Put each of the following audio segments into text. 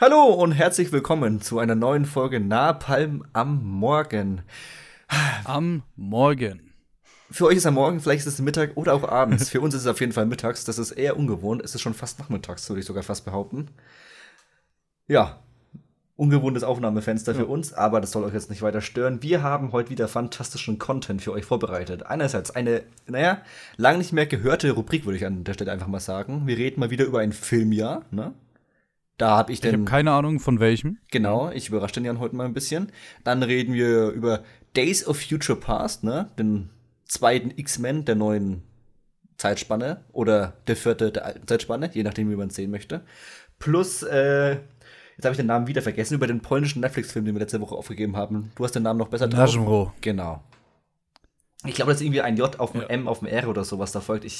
Hallo und herzlich willkommen zu einer neuen Folge Napalm am Morgen. Am Morgen. Für euch ist am Morgen, vielleicht ist es Mittag oder auch abends. Für uns ist es auf jeden Fall mittags. Das ist eher ungewohnt. Es ist schon fast nachmittags, würde ich sogar fast behaupten. Ja, ungewohntes Aufnahmefenster für uns, aber das soll euch jetzt nicht weiter stören. Wir haben heute wieder fantastischen Content für euch vorbereitet. Einerseits eine, naja, lang nicht mehr gehörte Rubrik, würde ich an der Stelle einfach mal sagen. Wir reden mal wieder über ein Filmjahr, ne? Da habe ich Ich habe keine Ahnung von welchem. Genau, ich überrasche den Jan heute mal ein bisschen. Dann reden wir über Days of Future Past, ne? Den zweiten X-Men der neuen Zeitspanne oder der vierte der alten Zeitspanne, je nachdem, wie man es sehen möchte. Plus, äh, jetzt habe ich den Namen wieder vergessen, über den polnischen Netflix-Film, den wir letzte Woche aufgegeben haben. Du hast den Namen noch besser Naschenro. Genau. Ich glaube, das ist irgendwie ein J auf dem Ja. M auf dem R oder sowas da folgt. Ich,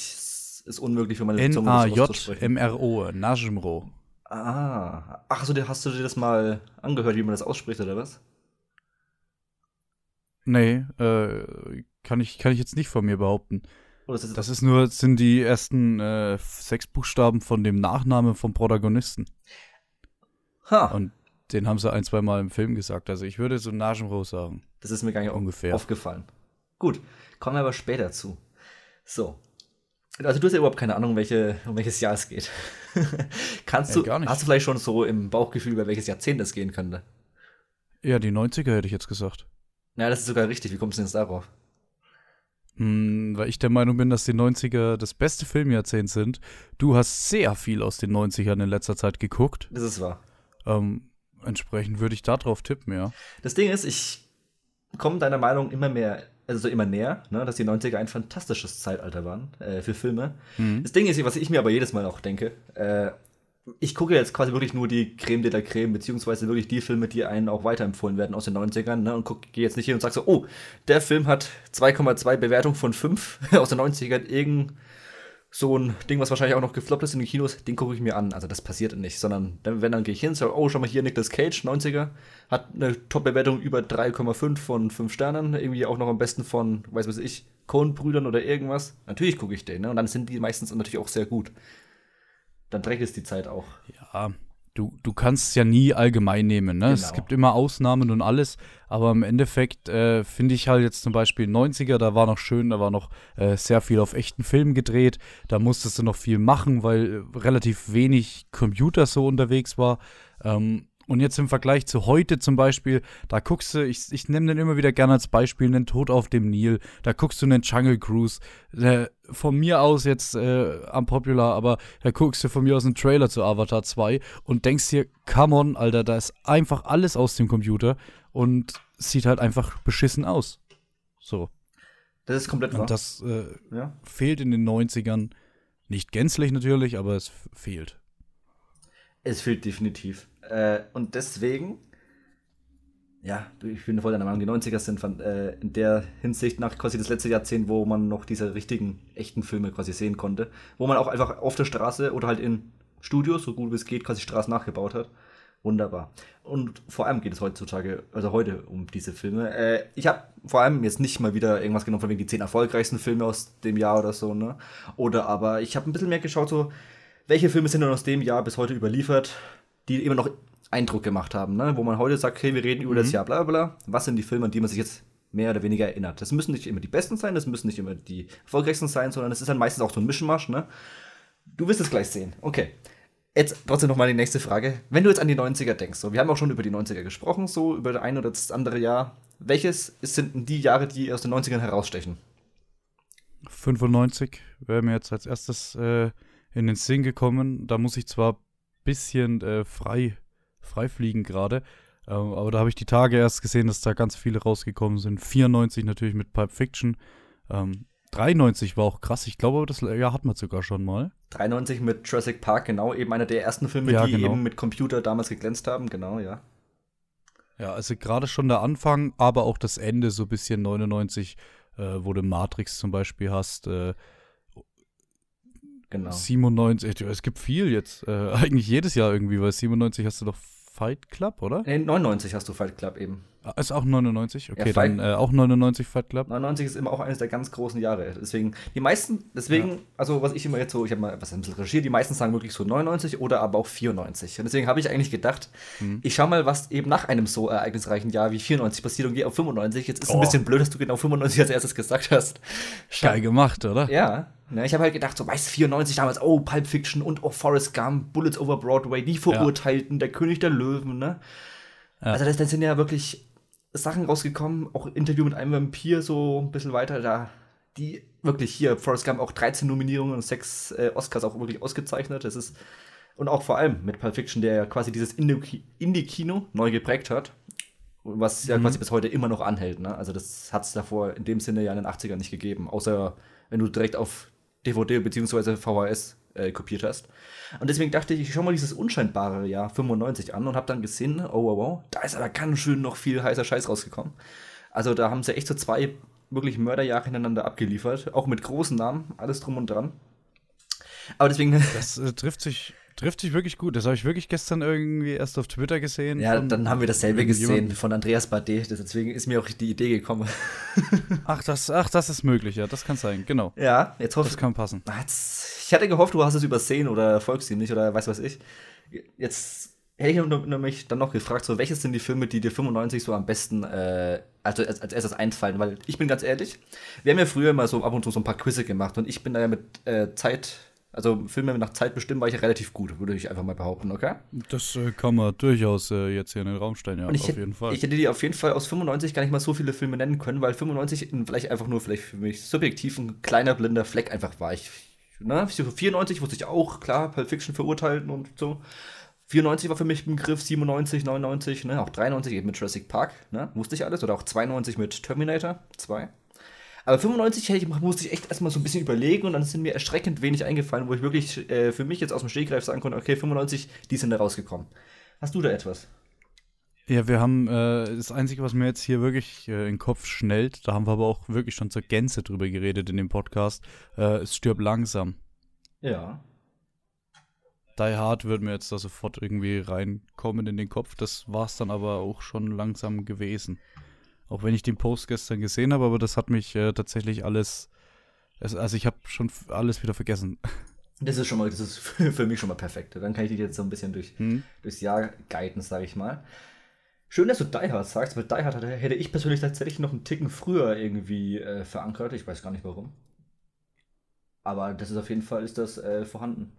ist unmöglich für meine Zunge, auszusprechen. N-A-J-M-R-O. Ah, ach so, hast du dir das mal angehört, wie man das ausspricht oder was? Nee, äh, kann ich, kann ich jetzt nicht von mir behaupten. Oder ist das, Das ist nur, sind die ersten äh, sechs Buchstaben von dem Nachnamen vom Protagonisten. ha, Und den haben sie ein, zwei Mal im Film gesagt. Also ich würde so Naschenro sagen. das ist mir gar nicht Ungefähr. aufgefallen. Gut, kommen wir aber später zu. So. Also du hast ja überhaupt keine Ahnung, welche, um welches Jahr es geht. Kannst Ja, du, gar nicht. hast du vielleicht schon so im Bauchgefühl, über welches Jahrzehnt es gehen könnte? Ja, die 90er hätte ich jetzt gesagt. Ja, das ist sogar richtig. Wie kommst du denn jetzt darauf? Hm, weil ich der Meinung bin, dass die 90er das beste Filmjahrzehnt sind. Du hast sehr viel aus den 90ern in letzter Zeit geguckt. Das ist wahr. Ähm, entsprechend würde ich da drauf tippen, ja. Das Ding ist, ich komme deiner Meinung immer mehr, also so immer näher, ne, dass die 90er ein fantastisches Zeitalter waren äh, für Filme. Mhm. Das Ding ist, was ich mir aber jedes Mal auch denke, äh, ich gucke jetzt quasi wirklich nur die Creme de la Creme, beziehungsweise wirklich die Filme, die einen auch weiterempfohlen werden aus den 90ern, ne, und guck, gehe jetzt nicht hin und sag so, oh, der Film hat 2,2 Bewertung von 5 aus den 90ern, irgend so ein Ding, was wahrscheinlich auch noch gefloppt ist in den Kinos, den gucke ich mir an. Also das passiert nicht, sondern wenn dann gehe ich hin sage, oh, schau mal hier, Nicolas Cage, 90er, hat eine Top-Bewertung über 3,5 von 5 Sternen, irgendwie auch noch am besten von, weiß was ich, Coen-Brüdern oder irgendwas. Natürlich gucke ich den, ne? Und dann sind die meistens natürlich auch sehr gut. Dann trägt es die Zeit auch. Ja, du, du kannst es ja nie allgemein nehmen, ne? Es Genau. gibt immer Ausnahmen und alles, aber im Endeffekt äh, finde ich halt jetzt zum Beispiel 90er, da war noch schön, da war noch äh, sehr viel auf echten Filmen gedreht, da musstest du noch viel machen, weil äh, relativ wenig Computer so unterwegs war. Ähm, und jetzt im Vergleich zu heute zum Beispiel, da guckst du, ich, ich nehme den immer wieder gerne als Beispiel, einen Tod auf dem Nil, da guckst du einen Jungle Cruise, äh, von mir aus jetzt äh, am Popular, aber da guckst du von mir aus einen Trailer zu Avatar 2 und denkst dir, come on, Alter, da ist einfach alles aus dem Computer und sieht halt einfach beschissen aus. So. Das ist komplett wahr. Und das äh, ja. fehlt in den 90ern. Nicht gänzlich natürlich, aber es fehlt. Es fehlt definitiv. Äh, und deswegen, ja, ich bin voll deiner Meinung, die 90er sind von, äh, in der Hinsicht nach quasi das letzte Jahrzehnt, wo man noch diese richtigen, echten Filme quasi sehen konnte. Wo man auch einfach auf der Straße oder halt in Studios, so gut wie es geht, quasi Straßen nachgebaut hat. Wunderbar. Und vor allem geht es heutzutage, also heute um diese Filme. Äh, ich habe vor allem jetzt nicht mal wieder irgendwas genommen von wegen die zehn erfolgreichsten Filme aus dem Jahr oder so, ne? Oder aber ich habe ein bisschen mehr geschaut, so, welche Filme sind denn aus dem Jahr bis heute überliefert, die immer noch Eindruck gemacht haben, ne? Wo man heute sagt, okay, wir reden über das Jahr, bla bla bla. Was sind die Filme, an die man sich jetzt mehr oder weniger erinnert? Das müssen nicht immer die besten sein, das müssen nicht immer die erfolgreichsten sein, sondern es ist dann meistens auch so ein Mischmasch, ne? Du wirst es gleich sehen. Okay. Jetzt trotzdem noch mal die nächste Frage. Wenn du jetzt an die 90er denkst, so, wir haben auch schon über die 90er gesprochen, so über das ein oder das andere Jahr. Welches sind denn die Jahre, die aus den 90ern herausstechen? 95 wäre mir jetzt als erstes äh, in den Sinn gekommen. Da muss ich zwar bisschen äh, frei, frei fliegen gerade, ähm, aber da habe ich die Tage erst gesehen, dass da ganz viele rausgekommen sind. 94 natürlich mit Pulp Fiction. Ähm, 93 war auch krass. Ich glaube, das Jahr hat man sogar schon mal. 93 mit Jurassic Park, genau, eben einer der ersten Filme, Ja, die genau. eben mit Computer damals geglänzt haben, genau, ja. Ja, also gerade schon der Anfang, aber auch das Ende, so ein bisschen 99, äh, wo du Matrix zum Beispiel hast. Äh, Genau. 97, es gibt viel jetzt. Äh, eigentlich jedes Jahr irgendwie, weil 97 hast du doch Fight Club, oder? Nee, 99 hast du Fight Club eben. Ist auch 99? Okay, Ja, dann äh, auch 99 Fight Club. 99 ist immer auch eines der ganz großen Jahre. Deswegen, die meisten, deswegen, also was ich immer jetzt so, ich habe mal was ein bisschen recherchiert, die meisten sagen wirklich so 99 oder aber auch 94. Und deswegen habe ich eigentlich gedacht, Mhm. ich schau mal, was eben nach einem so ereignisreichen Jahr wie 94 passiert und gehe auf 95. Jetzt ist es ein Oh. bisschen blöd, dass du genau 95 als erstes gesagt hast. Schau- Geil gemacht, oder? Ja, ne, ich habe halt gedacht, so, weißt du, 94 damals, oh, Pulp Fiction und auch Forrest Gump, Bullets over Broadway, die Verurteilten, der König der Löwen, ne? Ja. Also, das, das sind ja wirklich Sachen rausgekommen, auch Interview mit einem Vampir, so ein bisschen weiter, da, die wirklich hier, Forrest Gump auch 13 Nominierungen und 6 äh, Oscars auch wirklich ausgezeichnet. Das ist, und auch vor allem mit Pulp Fiction, der ja quasi dieses Indie- Indie-Kino neu geprägt hat. Was ja quasi bis heute immer noch anhält. Ne? Also, das hat es davor in dem Sinne ja in den 80ern nicht gegeben. Außer wenn du direkt auf DVD bzw. VHS äh, kopiert hast. Und deswegen dachte ich, ich schau mal dieses unscheinbare Jahr 95 an und habe dann gesehen, oh wow, wow, da ist aber ganz schön noch viel heißer Scheiß rausgekommen. Also da haben sie echt so zwei wirklich Mörderjahre hintereinander abgeliefert, auch mit großen Namen, alles drum und dran. Aber deswegen, Das äh, trifft sich trifft sich wirklich gut. Das habe ich wirklich gestern irgendwie erst auf Twitter gesehen. ja, dann haben wir dasselbe gesehen von Andreas Bade, deswegen ist mir auch die Idee gekommen. Ach, das, ach, das ist möglich, ja, das kann sein, genau. Ja, jetzt hoffe Das kann passen. Jetzt, ich hatte gehofft, du hast es übersehen oder folgst ihm nicht oder weiß was ich. Jetzt hätte ich mich dann noch gefragt, so welches sind die Filme, die dir 95 so am besten äh, also als, als erstes einfallen? Weil ich bin ganz ehrlich, wir haben ja früher mal so ab und zu so ein paar Quizze gemacht und ich bin da ja mit äh, Zeit, also Filme nach Zeit bestimmt, war ich ja relativ gut, würde ich einfach mal behaupten, okay? Das äh, kann man durchaus äh, jetzt hier in den Raum stellen, ja, Und ich, auf hätte- jeden Fall. ich hätte dir auf jeden Fall aus 95 gar nicht mal so viele Filme nennen können, weil 95 ein- vielleicht einfach nur vielleicht für mich subjektiv ein kleiner blinder Fleck einfach war. Ich, ne, so 94 wusste ich auch, klar, Pulp Fiction verurteilten und so. 94 war für mich ein Begriff, 97, 99, ne, auch 93 eben mit Jurassic Park, ne, wusste ich alles. Oder auch 92 mit Terminator 2. Aber 95 hätte ich, musste ich echt erstmal so ein bisschen überlegen und dann sind mir erschreckend wenig eingefallen, wo ich wirklich äh, für mich jetzt aus dem Stegreif sagen konnte, okay, 95, die sind da rausgekommen. Hast du da etwas? Ja, wir haben äh, das Einzige, was mir jetzt hier wirklich äh, in den Kopf schnellt, da haben wir aber auch wirklich schon zur Gänze drüber geredet in dem Podcast, äh, es stirbt langsam. Ja. Die Hard wird mir jetzt da sofort irgendwie reinkommen in den Kopf. Das war es dann aber auch schon langsam gewesen. Auch wenn ich den Post gestern gesehen habe, aber das hat mich äh, tatsächlich alles. Es, also ich habe schon alles wieder vergessen. Das ist schon mal, das ist für, mich schon mal perfekt. Dann kann ich dich jetzt so ein bisschen durch, Hm? durchs Jahr guiden, sage ich mal. Schön, dass du Die Hard sagst, weil Die Hard hätte ich persönlich tatsächlich noch einen Ticken früher irgendwie äh, verankert. Ich weiß gar nicht warum. Aber das ist auf jeden Fall ist das äh, vorhanden.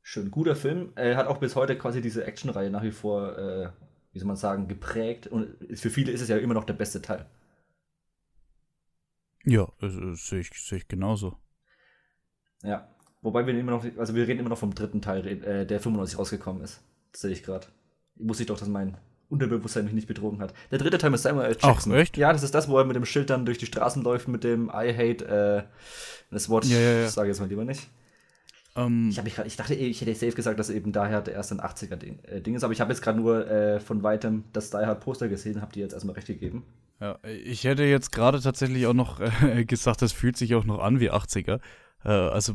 Schön, guter Film. Er hat auch bis heute quasi diese Actionreihe nach wie vor, äh, wie soll man sagen, geprägt. Und für viele ist es ja immer noch der beste Teil. Ja, das, sehe ich, sehe ich genauso. Ja. Wobei wir immer noch, also wir reden immer noch vom dritten Teil, äh, der 95 rausgekommen ist. Das sehe ich gerade. Wusste ich doch, dass mein Unterbewusstsein mich nicht betrogen hat. Der dritte Teil mit Samuel L. Jackson. Ach, echt? Ja, das ist das, wo er mit dem Schild dann durch die Straßen läuft mit dem I hate, äh, das Wort, Ja, ja, ja. sage ich jetzt mal lieber nicht. Ähm, Ich, mich grad, ich dachte, ich hätte safe gesagt, dass eben daher der erste 80er-Ding äh, Ding ist, aber ich habe jetzt gerade nur äh, von weitem das Die Hard Poster gesehen, habe dir jetzt erstmal recht gegeben. ja, ich hätte jetzt gerade tatsächlich auch noch äh, gesagt, das fühlt sich auch noch an wie 80er. Äh, also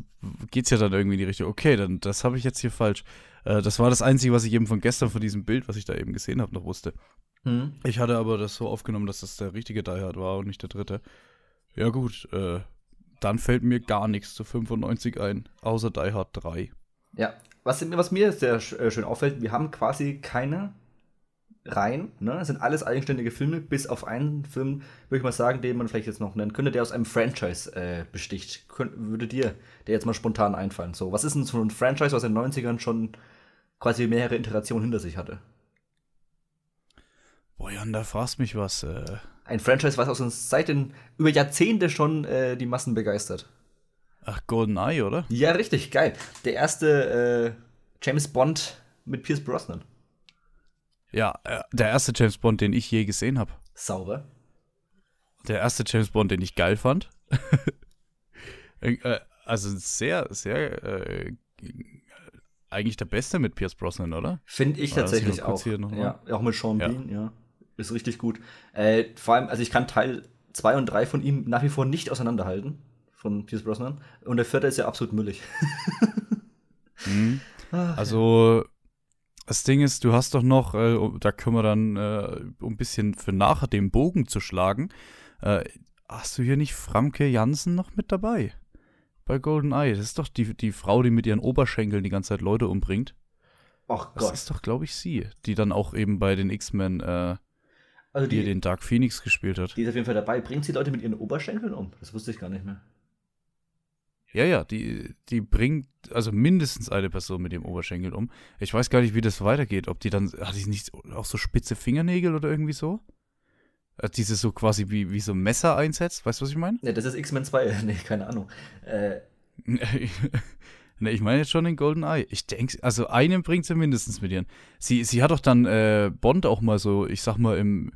geht's ja dann irgendwie in die Richtung. Okay, dann das habe ich jetzt hier falsch. Äh, das war das Einzige, was ich eben von gestern von diesem Bild, was ich da eben gesehen habe, noch wusste. Hm. Ich hatte aber das so aufgenommen, dass das der richtige Die Hard war und nicht der dritte. Ja gut, äh, dann fällt mir gar nichts zu 95 ein, außer Die Hard 3. Ja, was, was mir sehr äh, schön auffällt, wir haben quasi keine Reihen, ne? Es sind alles eigenständige Filme, bis auf einen Film, würde ich mal sagen, den man vielleicht jetzt noch nennen könnte, der aus einem Franchise äh, besticht. Könnt, würde dir der jetzt mal spontan einfallen? So, was ist denn so ein Franchise, was in den 90ern schon quasi mehrere Iterationen hinter sich hatte? Boah, Jan, da fragst mich was. Äh, Ein Franchise, was aus uns seit den über Jahrzehnte schon äh, die Massen begeistert. ach, GoldenEye, oder? Ja, richtig, geil. Der erste äh, James Bond mit Pierce Brosnan. Ja, äh, der erste James Bond, den ich je gesehen habe. Sauber. Der erste James Bond, den ich geil fand. äh, also sehr, sehr, äh, eigentlich der beste mit Pierce Brosnan, oder? Finde ich tatsächlich auch. ja, auch mit Sean Ja. Bean, ja. Ist richtig gut. Äh, vor allem, also ich kann Teil 2 und 3 von ihm nach wie vor nicht auseinanderhalten. Von Pierce Brosnan. Und der vierte ist ja absolut müllig. Mhm. Ah, Also Das Ding ist, du hast doch noch, äh, da können wir dann, äh, um ein bisschen für nachher den Bogen zu schlagen, äh, hast du hier nicht Framke Jansen noch mit dabei? Bei GoldenEye. Das ist doch die, die Frau, die mit ihren Oberschenkeln die ganze Zeit Leute umbringt. Ach Das Gott. ist doch, glaube ich, sie, die dann auch eben bei den X-Men, äh, also die die, den Dark Phoenix gespielt hat. die ist auf jeden Fall dabei. Bringt sie Leute mit ihren Oberschenkeln um? Das wusste ich gar nicht mehr. Ja, ja, die, die bringt also mindestens eine Person mit dem Oberschenkel um. Ich weiß gar nicht, wie das weitergeht. Ob die dann, hat die nicht auch so spitze Fingernägel oder irgendwie so? Diese so quasi wie, wie so ein Messer einsetzt, weißt du, was ich meine? Ne, das ist X-Men 2. Nee, keine Ahnung. Äh, ne, ich meine jetzt schon den Golden Eye. Ich denke, also einen bringt sie mindestens mit ihren. Sie, sie hat doch dann äh, Bond auch mal so, ich sag mal, im,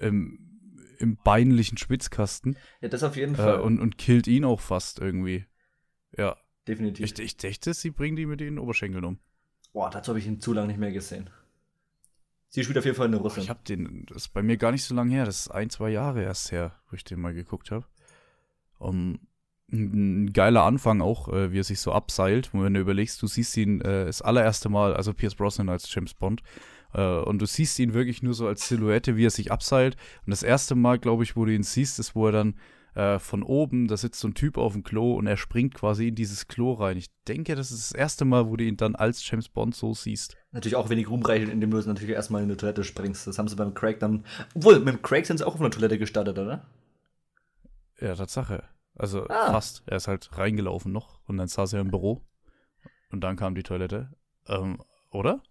im, im beinlichen Schwitzkasten ja, das auf jeden äh, Fall. und, und killt ihn auch fast irgendwie. Ja, Definitiv. ich, ich dachte, sie bringen die mit den Oberschenkeln um. Boah, dazu habe ich ihn zu lange nicht mehr gesehen. Sie spielt auf jeden Fall eine Russin. ich habe den, das ist bei mir gar nicht so lange her, das ist ein, zwei Jahre erst her, wo ich den mal geguckt habe. Um, ein, geiler Anfang auch, äh, wie er sich so abseilt, wenn du überlegst, du siehst ihn äh, das allererste Mal, also Pierce Brosnan als James Bond, und du siehst ihn wirklich nur so als Silhouette, wie er sich abseilt. Und das erste Mal, glaube ich, wo du ihn siehst, ist, wo er dann äh, von oben, da sitzt so ein Typ auf dem Klo und er springt quasi in dieses Klo rein. Ich denke, das ist das erste Mal, wo du ihn dann als James Bond so siehst. Natürlich auch wenig ruhmreich, indem du natürlich erstmal in eine Toilette springst. Das haben sie beim Craig dann. Obwohl, mit dem Craig sind sie auch auf einer Toilette gestartet, oder? Ja, Tatsache. Also Ah. fast. Er ist halt reingelaufen noch und dann saß er im Büro und dann kam die Toilette. Ähm, oder?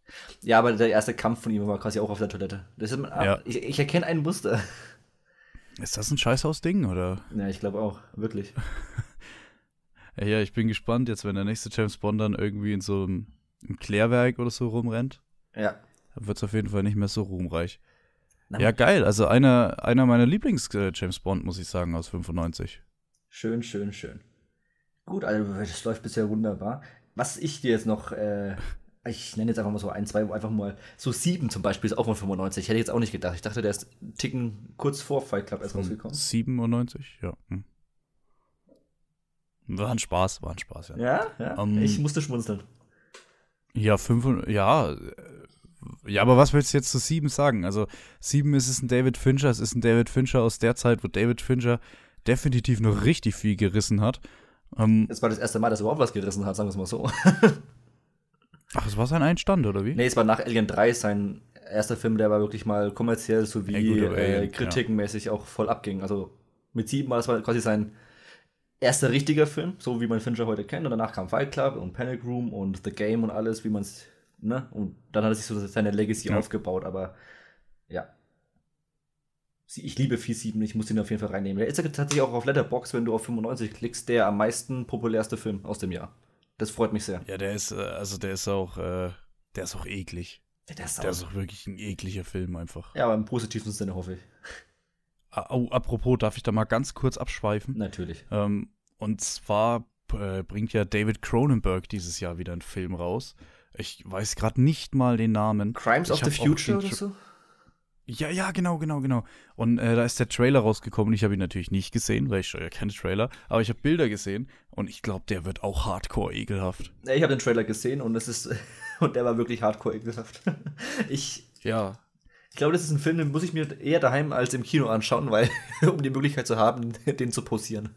Ja, aber der erste Kampf von ihm war quasi auch auf der Toilette. Das ist, Ja. ich, ich erkenne ein Muster. Ist das ein Scheißhaus-Ding, oder? Ja, ich glaube auch. Wirklich. Ja, ich bin gespannt jetzt, wenn der nächste James Bond dann irgendwie in so einem Klärwerk oder so rumrennt. Ja. Dann wird es auf jeden Fall nicht mehr so ruhmreich. Na, Ja, geil. Also einer, einer meiner Lieblings-James Bond, muss ich sagen, aus 95. Schön, schön, schön. Gut, also das läuft bisher wunderbar. Was ich dir jetzt noch, äh, ich nenne jetzt einfach mal so ein, zwei, wo einfach mal, so sieben zum Beispiel ist auch von 95. Hätte ich jetzt auch nicht gedacht. Ich dachte, der ist einen Ticken kurz vor Fight Club erst rausgekommen. 97, ja. Hm. War ein Spaß, war ein Spaß, ja. Ja, ja. Ähm, ich musste schmunzeln. Ja, fünf, und- ja. äh, Ja, aber was willst du jetzt zu sieben sagen? Also, sieben ist es ein David Fincher, es ist ein David Fincher aus der Zeit, wo David Fincher definitiv noch richtig viel gerissen hat. Ähm, Es war das erste Mal, dass er überhaupt was gerissen hat, sagen wir es mal so. ach, es war sein Einstand, oder wie? nee, es war nach Alien 3 sein erster Film, der war wirklich mal kommerziell sowie Ja, äh, kritikenmäßig auch voll abging. Also mit sieben war das war quasi sein erster richtiger Film, so wie man Fincher heute kennt. Und danach kam Fight Club und Panic Room und The Game und alles, wie man es, ne? Und dann hat er sich so seine Legacy Ja. aufgebaut, aber ja. Ich liebe 4-7, ich muss ihn auf jeden Fall reinnehmen. Der ist ja tatsächlich auch auf Letterbox, wenn du auf 95 klickst, der am meisten populärste Film aus dem Jahr. Das freut mich sehr. Ja, der ist, äh, also der ist auch, äh, der ist auch eklig. Der ist Der ist auch wirklich ein ekliger Film einfach. ja, aber im positiven Sinne hoffe ich. Oh, apropos, darf ich da mal ganz kurz abschweifen? Natürlich. Ähm, und zwar äh, bringt ja David Cronenberg dieses Jahr wieder einen Film raus. Ich weiß gerade nicht mal den Namen. Crimes Ich of the auch Future oder so? Ja, ja, genau, genau, genau. Und äh, da ist der Trailer rausgekommen. Ich habe ihn natürlich nicht gesehen, weil ich schaue ja keine Trailer. Aber ich habe Bilder gesehen und ich glaube, der wird auch hardcore ekelhaft. Ich habe den Trailer gesehen und es ist und der war wirklich hardcore ekelhaft. Ich, Ja. ich glaube, das ist ein Film, den muss ich mir eher daheim als im Kino anschauen, weil um die Möglichkeit zu haben, den zu posieren.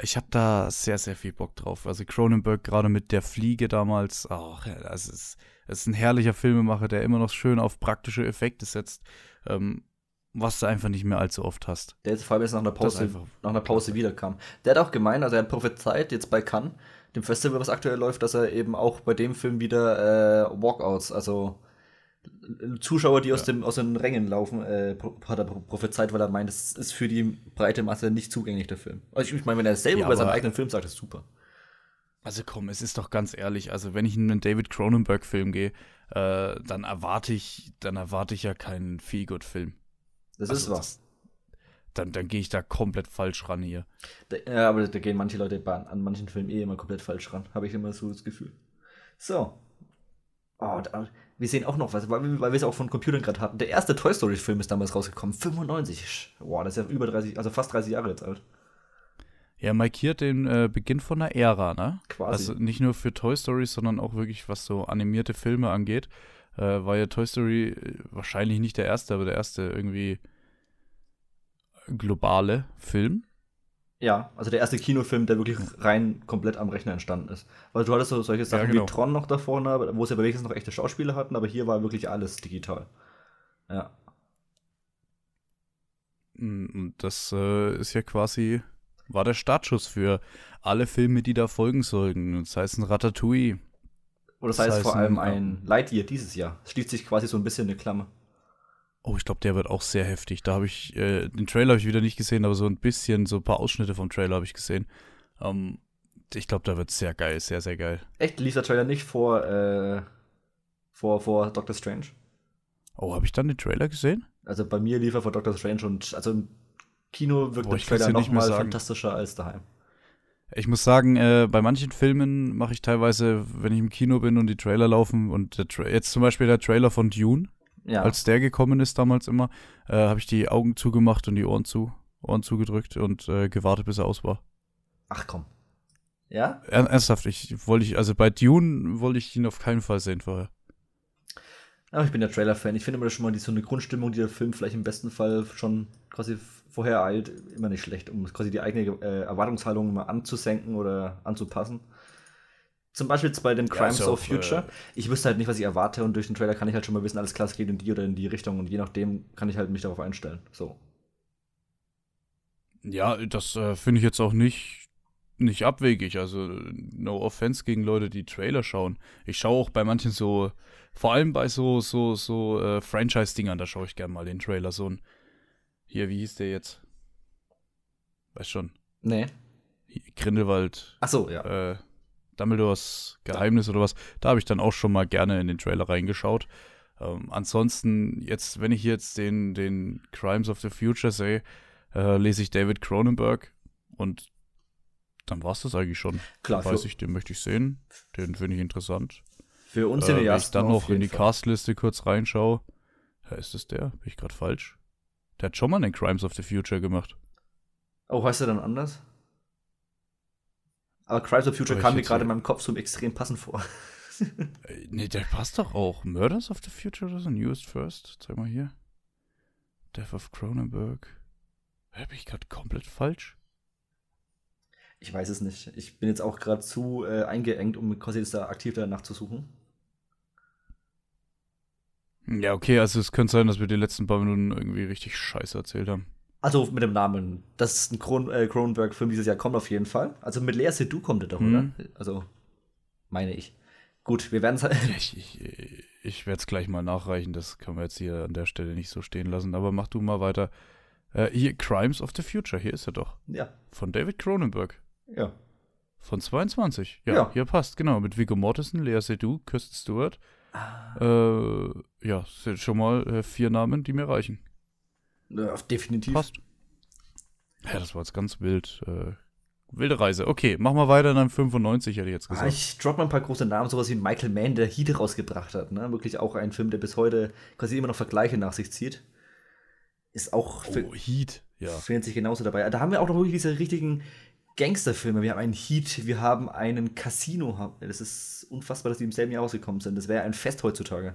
Ich habe da sehr, sehr viel Bock drauf. Also Cronenberg gerade mit der Fliege damals, ach, das ist, das ist ein herrlicher Filmemacher, der immer noch schön auf praktische Effekte setzt, ähm, was du einfach nicht mehr allzu oft hast. Der jetzt vor allem jetzt nach einer Das Pause, nach einer Pause wiederkam. Der hat auch gemeint, also er hat prophezeit jetzt bei Cannes, dem Festival, was aktuell läuft, dass er eben auch bei dem Film wieder äh, Walkouts, also Zuschauer, die aus, dem, aus den Rängen laufen, äh, hat er pro- prophezeit, weil er meint, es ist für die breite Masse nicht zugänglich, der Film. Also ich meine, wenn er selber Ja, bei seinem aber- eigenen Film sagt, ist super. Also komm, es ist doch ganz ehrlich, also wenn ich in einen David Cronenberg-Film gehe, äh, dann erwarte ich, dann erwarte ich ja keinen Feelgood-Film. Das Also ist das- Dann, dann gehe ich da komplett falsch ran hier. Da, ja, aber da gehen manche Leute an manchen Filmen eh immer komplett falsch ran. Habe ich immer so das Gefühl. So. Oh, da, wir sehen auch noch was, weil, wir- weil wir es auch von Computern gerade hatten. Der erste Toy Story-Film ist damals rausgekommen. 95. Boah, das ist ja über 30, also fast 30 Jahre jetzt alt. Er markiert den äh, Beginn von einer Ära, ne? Quasi. Also nicht nur für Toy Story, sondern auch wirklich, was so animierte Filme angeht. Äh, war ja Toy Story äh, wahrscheinlich nicht der erste, aber der erste irgendwie globale Film. Ja, also der erste Kinofilm, der wirklich rein komplett am Rechner entstanden ist. Weil du hattest so solche Sachen genau. wie Tron noch da vorne, wo sie aber wenigstens noch echte Schauspieler hatten, aber hier war wirklich alles digital. Ja. Mm, Und das äh, ist ja quasi, war der Startschuss für alle Filme, die da folgen sollten. Das heißt ein Ratatouille. Oder das, Das heißt heißt vor allem ein- ein Lightyear dieses Jahr. Es schließt sich quasi so ein bisschen eine Klammer. Oh, ich glaube, der wird auch sehr heftig. Da habe ich, äh, den Trailer habe ich wieder nicht gesehen, aber so ein bisschen, so ein paar Ausschnitte vom Trailer habe ich gesehen. Ähm, ich glaube, da wird sehr geil, sehr, sehr geil. Echt, lief der Trailer nicht vor, äh, vor, vor Doctor Strange? Oh, habe ich dann den Trailer gesehen? Also bei mir lief er vor Doctor Strange und also im Kino wirkt Boah, der Trailer nochmal sagen. fantastischer als daheim. Ich muss sagen, äh, bei manchen Filmen mache ich teilweise, wenn ich im Kino bin und die Trailer laufen und jetzt zum Beispiel der Trailer von Dune, Ja. als der gekommen ist damals immer, äh, habe ich die Augen zugemacht und die Ohren zu, Ohren zugedrückt und äh, gewartet, bis er aus war. Ach komm. Ja? Er ernsthaft, ich wollte ich, also bei Dune wollte ich ihn auf keinen Fall sehen vorher. Aber ich bin der Trailer-Fan. Ich finde immer schon mal die, so eine Grundstimmung, die der Film vielleicht im besten Fall schon quasi vorher eilt, immer nicht schlecht, um quasi die eigene äh, Erwartungshaltung mal anzusenken oder anzupassen. Zum Beispiel jetzt bei dem Ja, Crimes ja of Future. äh, ich wüsste halt nicht, was ich erwarte und durch den Trailer kann ich halt schon mal wissen, alles klar, es geht in die oder in die Richtung und je nachdem kann ich halt mich darauf einstellen. So. Ja, das äh, finde ich jetzt auch nicht, nicht abwegig. Also, no offense gegen Leute, die Trailer schauen. Ich schaue auch bei manchen so, vor allem bei so, so, so äh, Franchise-Dingern, da schaue ich gerne mal den Trailer. So ein, hier, wie hieß der jetzt? Weiß schon. Nee. Grindelwald, Ach so, ja. äh, Dumbledores Geheimnis oder was. Da habe ich dann auch schon mal gerne in den Trailer reingeschaut. Ähm, ansonsten, jetzt, wenn ich jetzt den, den Crimes of the Future sehe, äh, lese ich David Cronenberg und dann war es das eigentlich schon. Klar, Weiß für, ich, den möchte ich sehen. Den finde ich interessant. für uns Äh, wenn ich dann noch in die. Castliste kurz reinschaue, ja, ist es der? Bin ich gerade falsch? Der hat schon mal den Crimes of the Future gemacht. Oh, heißt er dann anders? Aber Crimes of Future Aber ich kam mir gerade in meinem Kopf so extrem passend vor. Äh, nee, der passt doch auch. Murders of the Future oder so? Newest First? Zeig mal hier. Death of Cronenberg. Hä, bin ich gerade komplett falsch? Ich weiß es nicht. Ich bin jetzt auch gerade zu äh, eingeengt, um quasi jetzt da aktiv danach zu suchen. Ja, okay, also es könnte sein, dass wir die letzten paar Minuten irgendwie richtig scheiße erzählt haben. Also mit dem Namen. Das ist ein Kron äh, Cronenberg-Film dieses Jahr, kommt auf jeden Fall. Also mit Lea Seydoux kommt er doch, Mhm. oder? Also, meine ich. Gut, wir werden es halt. Ich, ich, ich werde es gleich mal nachreichen, das können wir jetzt hier an der Stelle nicht so stehen lassen, aber mach du mal weiter. Äh, hier, Crimes of the Future, hier ist er doch. ja, Von David Cronenberg. Ja. Von 22. Ja, Ja. hier passt, genau. Mit Viggo Mortensen, Lea Seydoux, Kirsten Stewart. Ah, Äh, ja, sind schon mal äh, vier Namen, die mir reichen. ja, definitiv. Passt. Ja, das war jetzt ganz wild. Äh, wilde Reise. Okay, mach mal weiter, dann 95, hätte ich jetzt Ah, gesagt. ich drop mal ein paar große Namen, sowas wie Michael Mann, der Heat rausgebracht hat. Ne? Wirklich auch ein Film, der bis heute quasi immer noch Vergleiche nach sich zieht. Ist auch für, oh, Heat. Ja. findet sich genauso dabei. Da haben wir auch noch wirklich diese richtigen Gangsterfilme. Wir haben einen Heat, wir haben einen Casino. Das ist unfassbar, dass die im selben Jahr rausgekommen sind. Das wäre ein Fest heutzutage.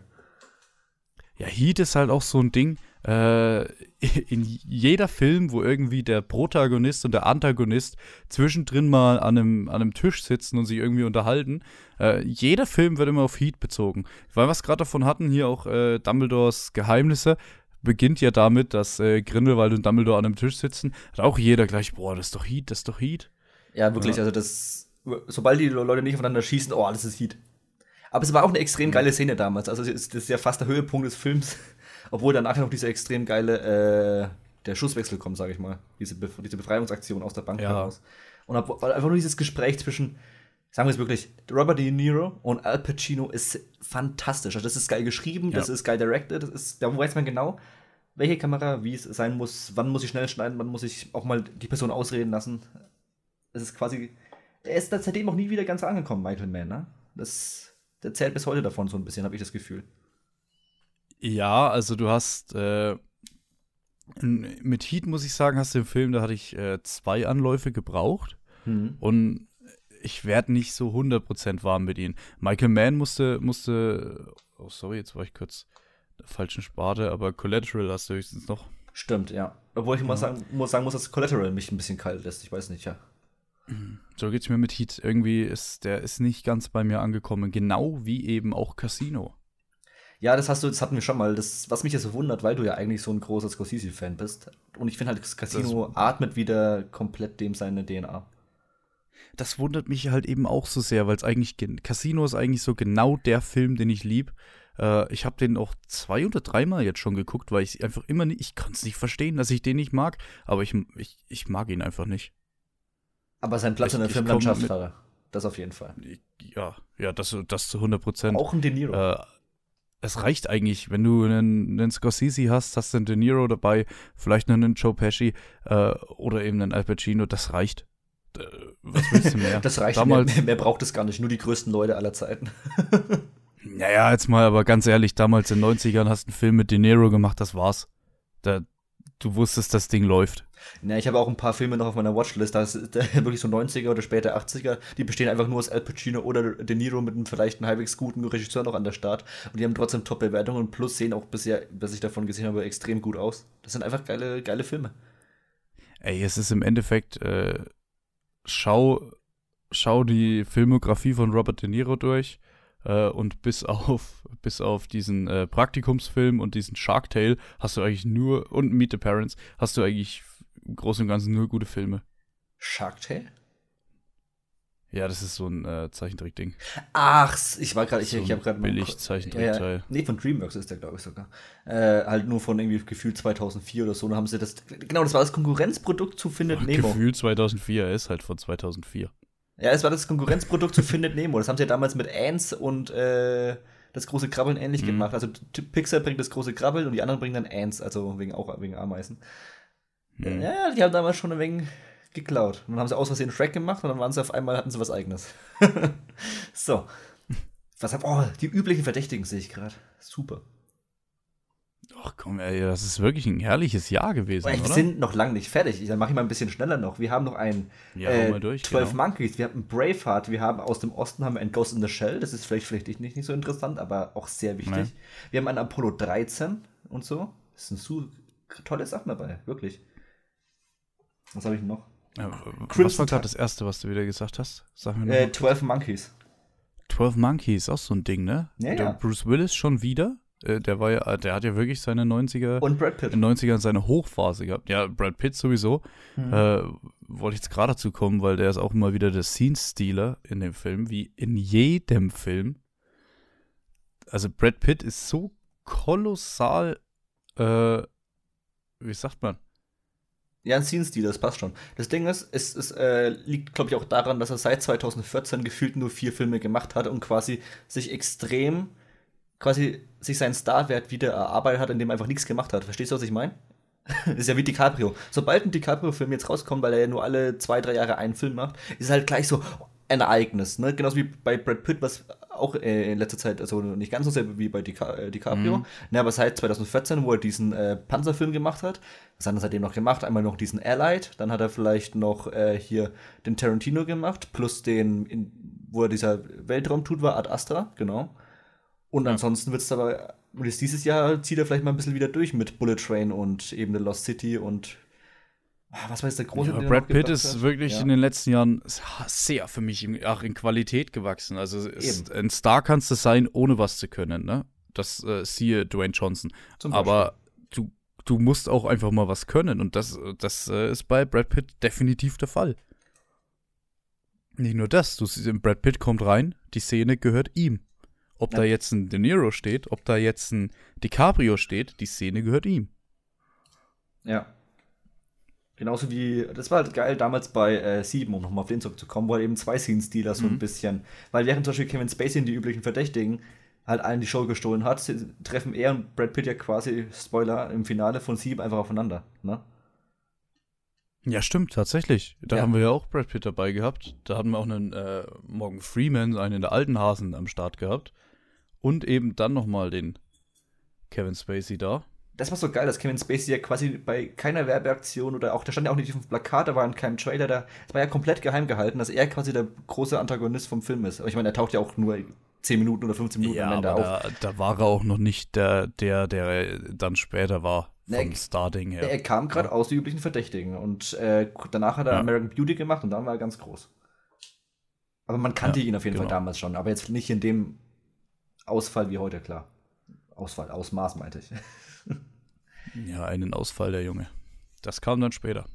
Ja, Heat ist halt auch so ein Ding. Äh, in jeder Film, wo irgendwie der Protagonist und der Antagonist zwischendrin mal an einem, an einem Tisch sitzen und sich irgendwie unterhalten, äh, jeder Film wird immer auf Heat bezogen. Weil wir es gerade davon hatten, hier auch äh, Dumbledores Geheimnisse, beginnt ja damit, dass äh, Grindelwald und Dumbledore an einem Tisch sitzen. Hat auch jeder gleich, boah, das ist doch Heat, das ist doch Heat. Ja, wirklich. Ja. Also, das. Sobald die Leute nicht aufeinander schießen, oh, das ist Heat. Aber es war auch eine extrem geile Szene damals. Also, das ist ja fast der Höhepunkt des Films. Obwohl danach noch diese extrem geile. Äh, der Schusswechsel kommt, sage ich mal. Diese, Bef diese Befreiungsaktion aus der Bank Ja. heraus. Und einfach nur dieses Gespräch zwischen. Sagen wir es wirklich, Robert De Niro und Al Pacino ist fantastisch. Also das ist geil geschrieben, das Ja. ist geil directed, das ist, da weiß man genau, welche Kamera wie es sein muss, wann muss ich schnell schneiden, wann muss ich auch mal die Person ausreden lassen. Es ist quasi. Er ist seitdem auch nie wieder ganz angekommen, Michael Mann, ne? Das, der zählt bis heute davon so ein bisschen, habe ich das Gefühl. Ja, also du hast, äh, Mit Heat muss ich sagen, hast du im Film, da hatte ich äh, zwei Anläufe gebraucht. Mhm. Und ich werde nicht so 100% warm mit ihm. Michael Mann musste, musste, oh sorry, jetzt war ich kurz der falschen Sparte, aber Collateral hast du höchstens noch. Stimmt, ja. Obwohl ich ja. mal sagen, muss, sagen muss, dass Collateral mich ein bisschen kalt lässt. Ich weiß nicht, ja. So geht's mir mit Heat. Irgendwie ist der ist nicht ganz bei mir angekommen. Genau wie eben auch Casino. Ja, das hast du, das hatten wir schon mal. Das, was mich jetzt so wundert, weil du ja eigentlich so ein großer Scorsese-Fan bist. Und ich finde halt, das Casino das atmet wieder komplett dem seine DNA. Das wundert mich halt eben auch so sehr, weil es eigentlich Casino ist eigentlich so genau der Film, den ich lieb. Äh, ich habe den auch zwei oder dreimal jetzt schon geguckt, weil ich einfach immer nicht, ich kann es nicht verstehen, dass ich den nicht mag, aber ich, ich, ich mag ihn einfach nicht. Aber sein Platz ich, in der Filmlandschaft hat er. Das auf jeden Fall. Ja, ja, das, das zu 100 Prozent. Auch ein De Niro. Äh, es reicht eigentlich, wenn du einen, einen Scorsese hast, hast du einen De Niro dabei, vielleicht noch einen Joe Pesci äh, oder eben einen Al Pacino, das reicht. Äh, was willst du mehr? das reicht, Damals, mehr, mehr braucht es gar nicht, nur die größten Leute aller Zeiten. naja, jetzt mal, aber ganz ehrlich, damals in den 90ern hast du einen Film mit De Niro gemacht, das war's. Da, du wusstest, das Ding läuft. Ja, ich habe auch ein paar Filme noch auf meiner Watchlist, da ist wirklich so 90er oder später 80er, die bestehen einfach nur aus Al Pacino oder De Niro mit einem vielleicht einen halbwegs guten Regisseur noch an der Start und die haben trotzdem Top-Bewertungen plus sehen auch bisher, was ich davon gesehen habe, extrem gut aus. Das sind einfach geile, geile Filme. Ey, es ist im Endeffekt, äh, schau, schau die Filmografie von Robert De Niro durch äh, und bis auf, bis auf diesen äh, Praktikumsfilm und diesen Shark Tale hast du eigentlich nur, und Meet the Parents, hast du eigentlich im Großen und Ganzen nur gute Filme. Shark Tale? Ja, das ist so ein äh, Zeichentrick-Ding. Ach, ich war gerade, ich, so ich habe gerade billig Zeichentrickteil. Ja, nee, von DreamWorks ist der, glaube ich sogar. Äh, halt nur von irgendwie gefühlt 2004 oder so. Da haben sie das, genau, das war das Konkurrenzprodukt zu Findet Ach, Nemo. Gefühlt 2004, er ist halt von 2004. Ja, es war das Konkurrenzprodukt zu Findet Nemo. Das haben sie ja damals mit Ants und äh, das große Krabbeln ähnlich mhm. gemacht. Also Pixar bringt das große Krabbeln und die anderen bringen dann Ants, also wegen auch wegen Ameisen. Mhm. Ja, die haben damals schon ein wenig geklaut. Und dann haben sie aus Versehen Shrek gemacht und dann waren sie auf einmal, hatten sie was eigenes. so. Was hab, oh, die üblichen Verdächtigen sehe ich gerade. Super. Ach komm, ey, das ist wirklich ein herrliches Jahr gewesen. Wir oder? sind noch lange nicht fertig. Dann mache ich mal ein bisschen schneller noch. Wir haben noch ein ja, äh, durch, 12 genau. Monkeys, wir haben Braveheart, wir haben aus dem Osten haben wir ein Ghost in the Shell. Das ist vielleicht, vielleicht nicht, nicht so interessant, aber auch sehr wichtig. Nee. Wir haben ein Apollo 13 und so. Das sind so tolle Sachen dabei, wirklich. Was habe ich noch? Ja, was war gerade das erste, was du wieder gesagt hast? Sag mir äh, 12 Monkeys. 12 Monkeys, auch so ein Ding, ne? Ja, der ja. Bruce Willis schon wieder? Äh, der war ja, der hat ja wirklich seine 90er. Und Brad Pitt. In 90ern seine Hochphase gehabt. Ja, Brad Pitt sowieso. Mhm. Äh, wollte ich jetzt gerade dazu kommen, weil der ist auch immer wieder der Scene-Stealer in dem Film, wie in jedem Film. Also Brad Pitt ist so kolossal, äh, wie sagt man? Ja, ein Scene-Stil, das passt schon. Das Ding ist, es, es äh, liegt, glaube ich, auch daran, dass er seit 2014 gefühlt nur vier Filme gemacht hat und quasi sich extrem, quasi sich seinen Starwert wieder erarbeitet hat, indem er einfach nichts gemacht hat. Verstehst du, was ich meine? ist ja wie DiCaprio. Sobald ein DiCaprio-Film jetzt rauskommt, weil er ja nur alle zwei, drei Jahre einen Film macht, ist halt gleich so ein Ereignis. Ne? Genauso wie bei Brad Pitt, was auch äh, in letzter Zeit, also nicht ganz so sehr wie bei Dica äh, DiCaprio, mhm. ne, aber seit 2014, wo er diesen äh, Panzerfilm gemacht hat, was hat er seitdem noch gemacht? Einmal noch diesen Allied, dann hat er vielleicht noch äh, hier den Tarantino gemacht, plus den, in, wo er dieser Weltraumtut war, Ad Astra, genau. Und ja. ansonsten wird es aber, dieses Jahr zieht er vielleicht mal ein bisschen wieder durch mit Bullet Train und eben The Lost City und was war jetzt der große? Ja, Brad Pitt ist wirklich ja. in den letzten Jahren sehr für mich in, auch in Qualität gewachsen. Also ist, ein Star kannst du sein, ohne was zu können. Ne? Das äh, siehe Dwayne Johnson. Aber du, du musst auch einfach mal was können. Und das, das äh, ist bei Brad Pitt definitiv der Fall. Nicht nur das, du siehst, Brad Pitt kommt rein, die Szene gehört ihm. Ob ja. da jetzt ein De Niro steht, ob da jetzt ein DiCaprio steht, die Szene gehört ihm. Ja, Genauso wie, das war halt geil damals bei äh, 7, um nochmal auf den zurückzukommen, wo halt eben zwei Scene-Stealer so mhm. ein bisschen, weil während zum Beispiel Kevin Spacey in die üblichen Verdächtigen halt allen die Show gestohlen hat, treffen er und Brad Pitt ja quasi, Spoiler, im Finale von 7 einfach aufeinander, ne? Ja, stimmt, tatsächlich. Da ja. haben wir ja auch Brad Pitt dabei gehabt. Da hatten wir auch einen äh, Morgan Freeman, einen der alten Hasen am Start gehabt. Und eben dann nochmal den Kevin Spacey da. Das war so geil, dass Kevin Spacey ja quasi bei keiner Werbeaktion oder auch, da stand ja auch nicht auf dem Plakat, da war in keinem Trailer, da, es war ja komplett geheim gehalten, dass er quasi der große Antagonist vom Film ist. Aber ich meine, er taucht ja auch nur 10 Minuten oder 15 Minuten Ja, am Ende aber auf. da, da war er auch noch nicht der, der, der er dann später war. Vom Nee, Starting her. Er kam gerade aus die üblichen Verdächtigen und äh, danach hat er Ja. American Beauty gemacht und dann war er ganz groß. Aber man kannte Ja, ihn auf jeden Fall genau. damals schon, aber jetzt nicht in dem Ausfall wie heute, klar. Ausfall, Ausmaß meinte ich. Ja, einen Ausfall der Junge. Das kam dann später.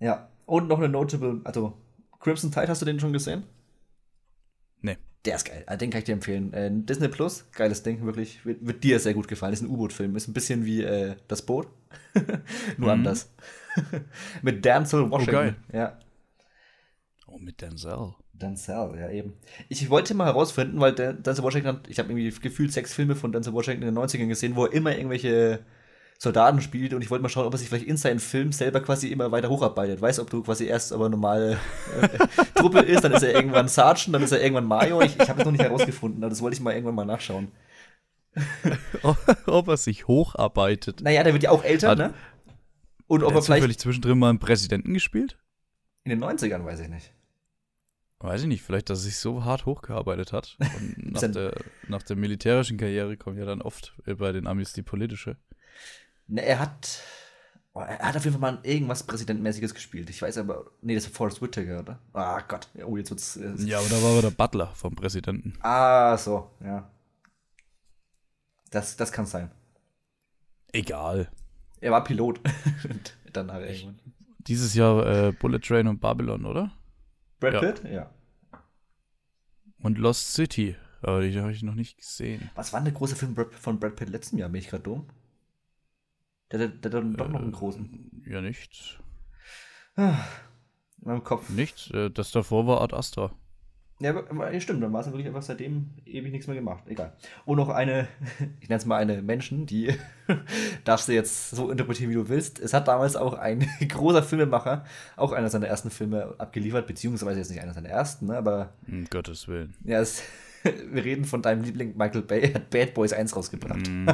Ja, und noch eine notable, also Crimson Tide, hast du den schon gesehen? Nee. Der ist geil, den kann ich dir empfehlen. Äh, Disney Plus, geiles Ding, wirklich. Wird, wird dir sehr gut gefallen. Ist ein U-Boot-Film, ist ein bisschen wie äh, Das Boot, nur Mhm. anders. Mit Denzel Washington. geil. Ja, Oh, mit Denzel. Denzel, ja eben. Ich wollte mal herausfinden, weil Denzel Washington hat, ich habe irgendwie gefühlt sechs Filme von Denzel Washington in den 90ern gesehen, wo er immer irgendwelche Soldaten spielt und ich wollte mal schauen, ob er sich vielleicht in seinen Film selber quasi immer weiter hocharbeitest. Weiß, ob du quasi erst aber normale äh, Truppe ist, dann ist er irgendwann Sergeant, dann ist er irgendwann Major. Ich, ich habe es noch nicht herausgefunden, aber das wollte ich mal irgendwann mal nachschauen. ob er sich hocharbeitet. Naja, der wird ja auch älter, Hat- ne? Und ob Hat er vielleicht zufällig zwischendrin mal einen Präsidenten gespielt? in den 90ern, weiß ich nicht. Weiß ich nicht, vielleicht, dass er sich so hart hochgearbeitet hat. Und nach, der, nach der militärischen Karriere kommt ja dann oft äh, bei den Amis die politische. Ne, er hat. Oh, er hat auf jeden Fall mal irgendwas Präsidentmäßiges gespielt. Ich weiß aber. Nee, das war Forrest Whitaker, oder? Ah Gott. Oh, jetzt wird's. Äh, Ja, aber da war er der Butler vom Präsidenten. Ah, so, ja. Das, das kann sein. Egal. Er war Pilot. Danach irgendwann. Dieses Jahr äh, Bullet Train und Babylon, oder? Brad Ja. Pitt? Ja. Und Lost City. Aber die habe ich noch nicht gesehen. Was war denn der große Film von Brad Pitt letzten Jahr? Bin ich gerade dumm? Der, hat doch noch einen großen. Ja, nichts. In meinem Kopf. Nichts. Äh, das davor war Ad Astra. Ja, aber- stimmt, dann war es wirklich einfach seitdem ewig nichts mehr gemacht. Egal. Und noch eine, ich nenne es mal eine Menschen, die darfst du jetzt so interpretieren, wie du willst. Es hat damals auch ein großer Filmemacher, auch einer seiner ersten Filme abgeliefert, beziehungsweise jetzt nicht einer seiner ersten, ne, aber Um Gottes Willen. ja, es, wir reden von deinem Liebling Michael Bay, hat Bad Boys 1 rausgebracht. Mhm.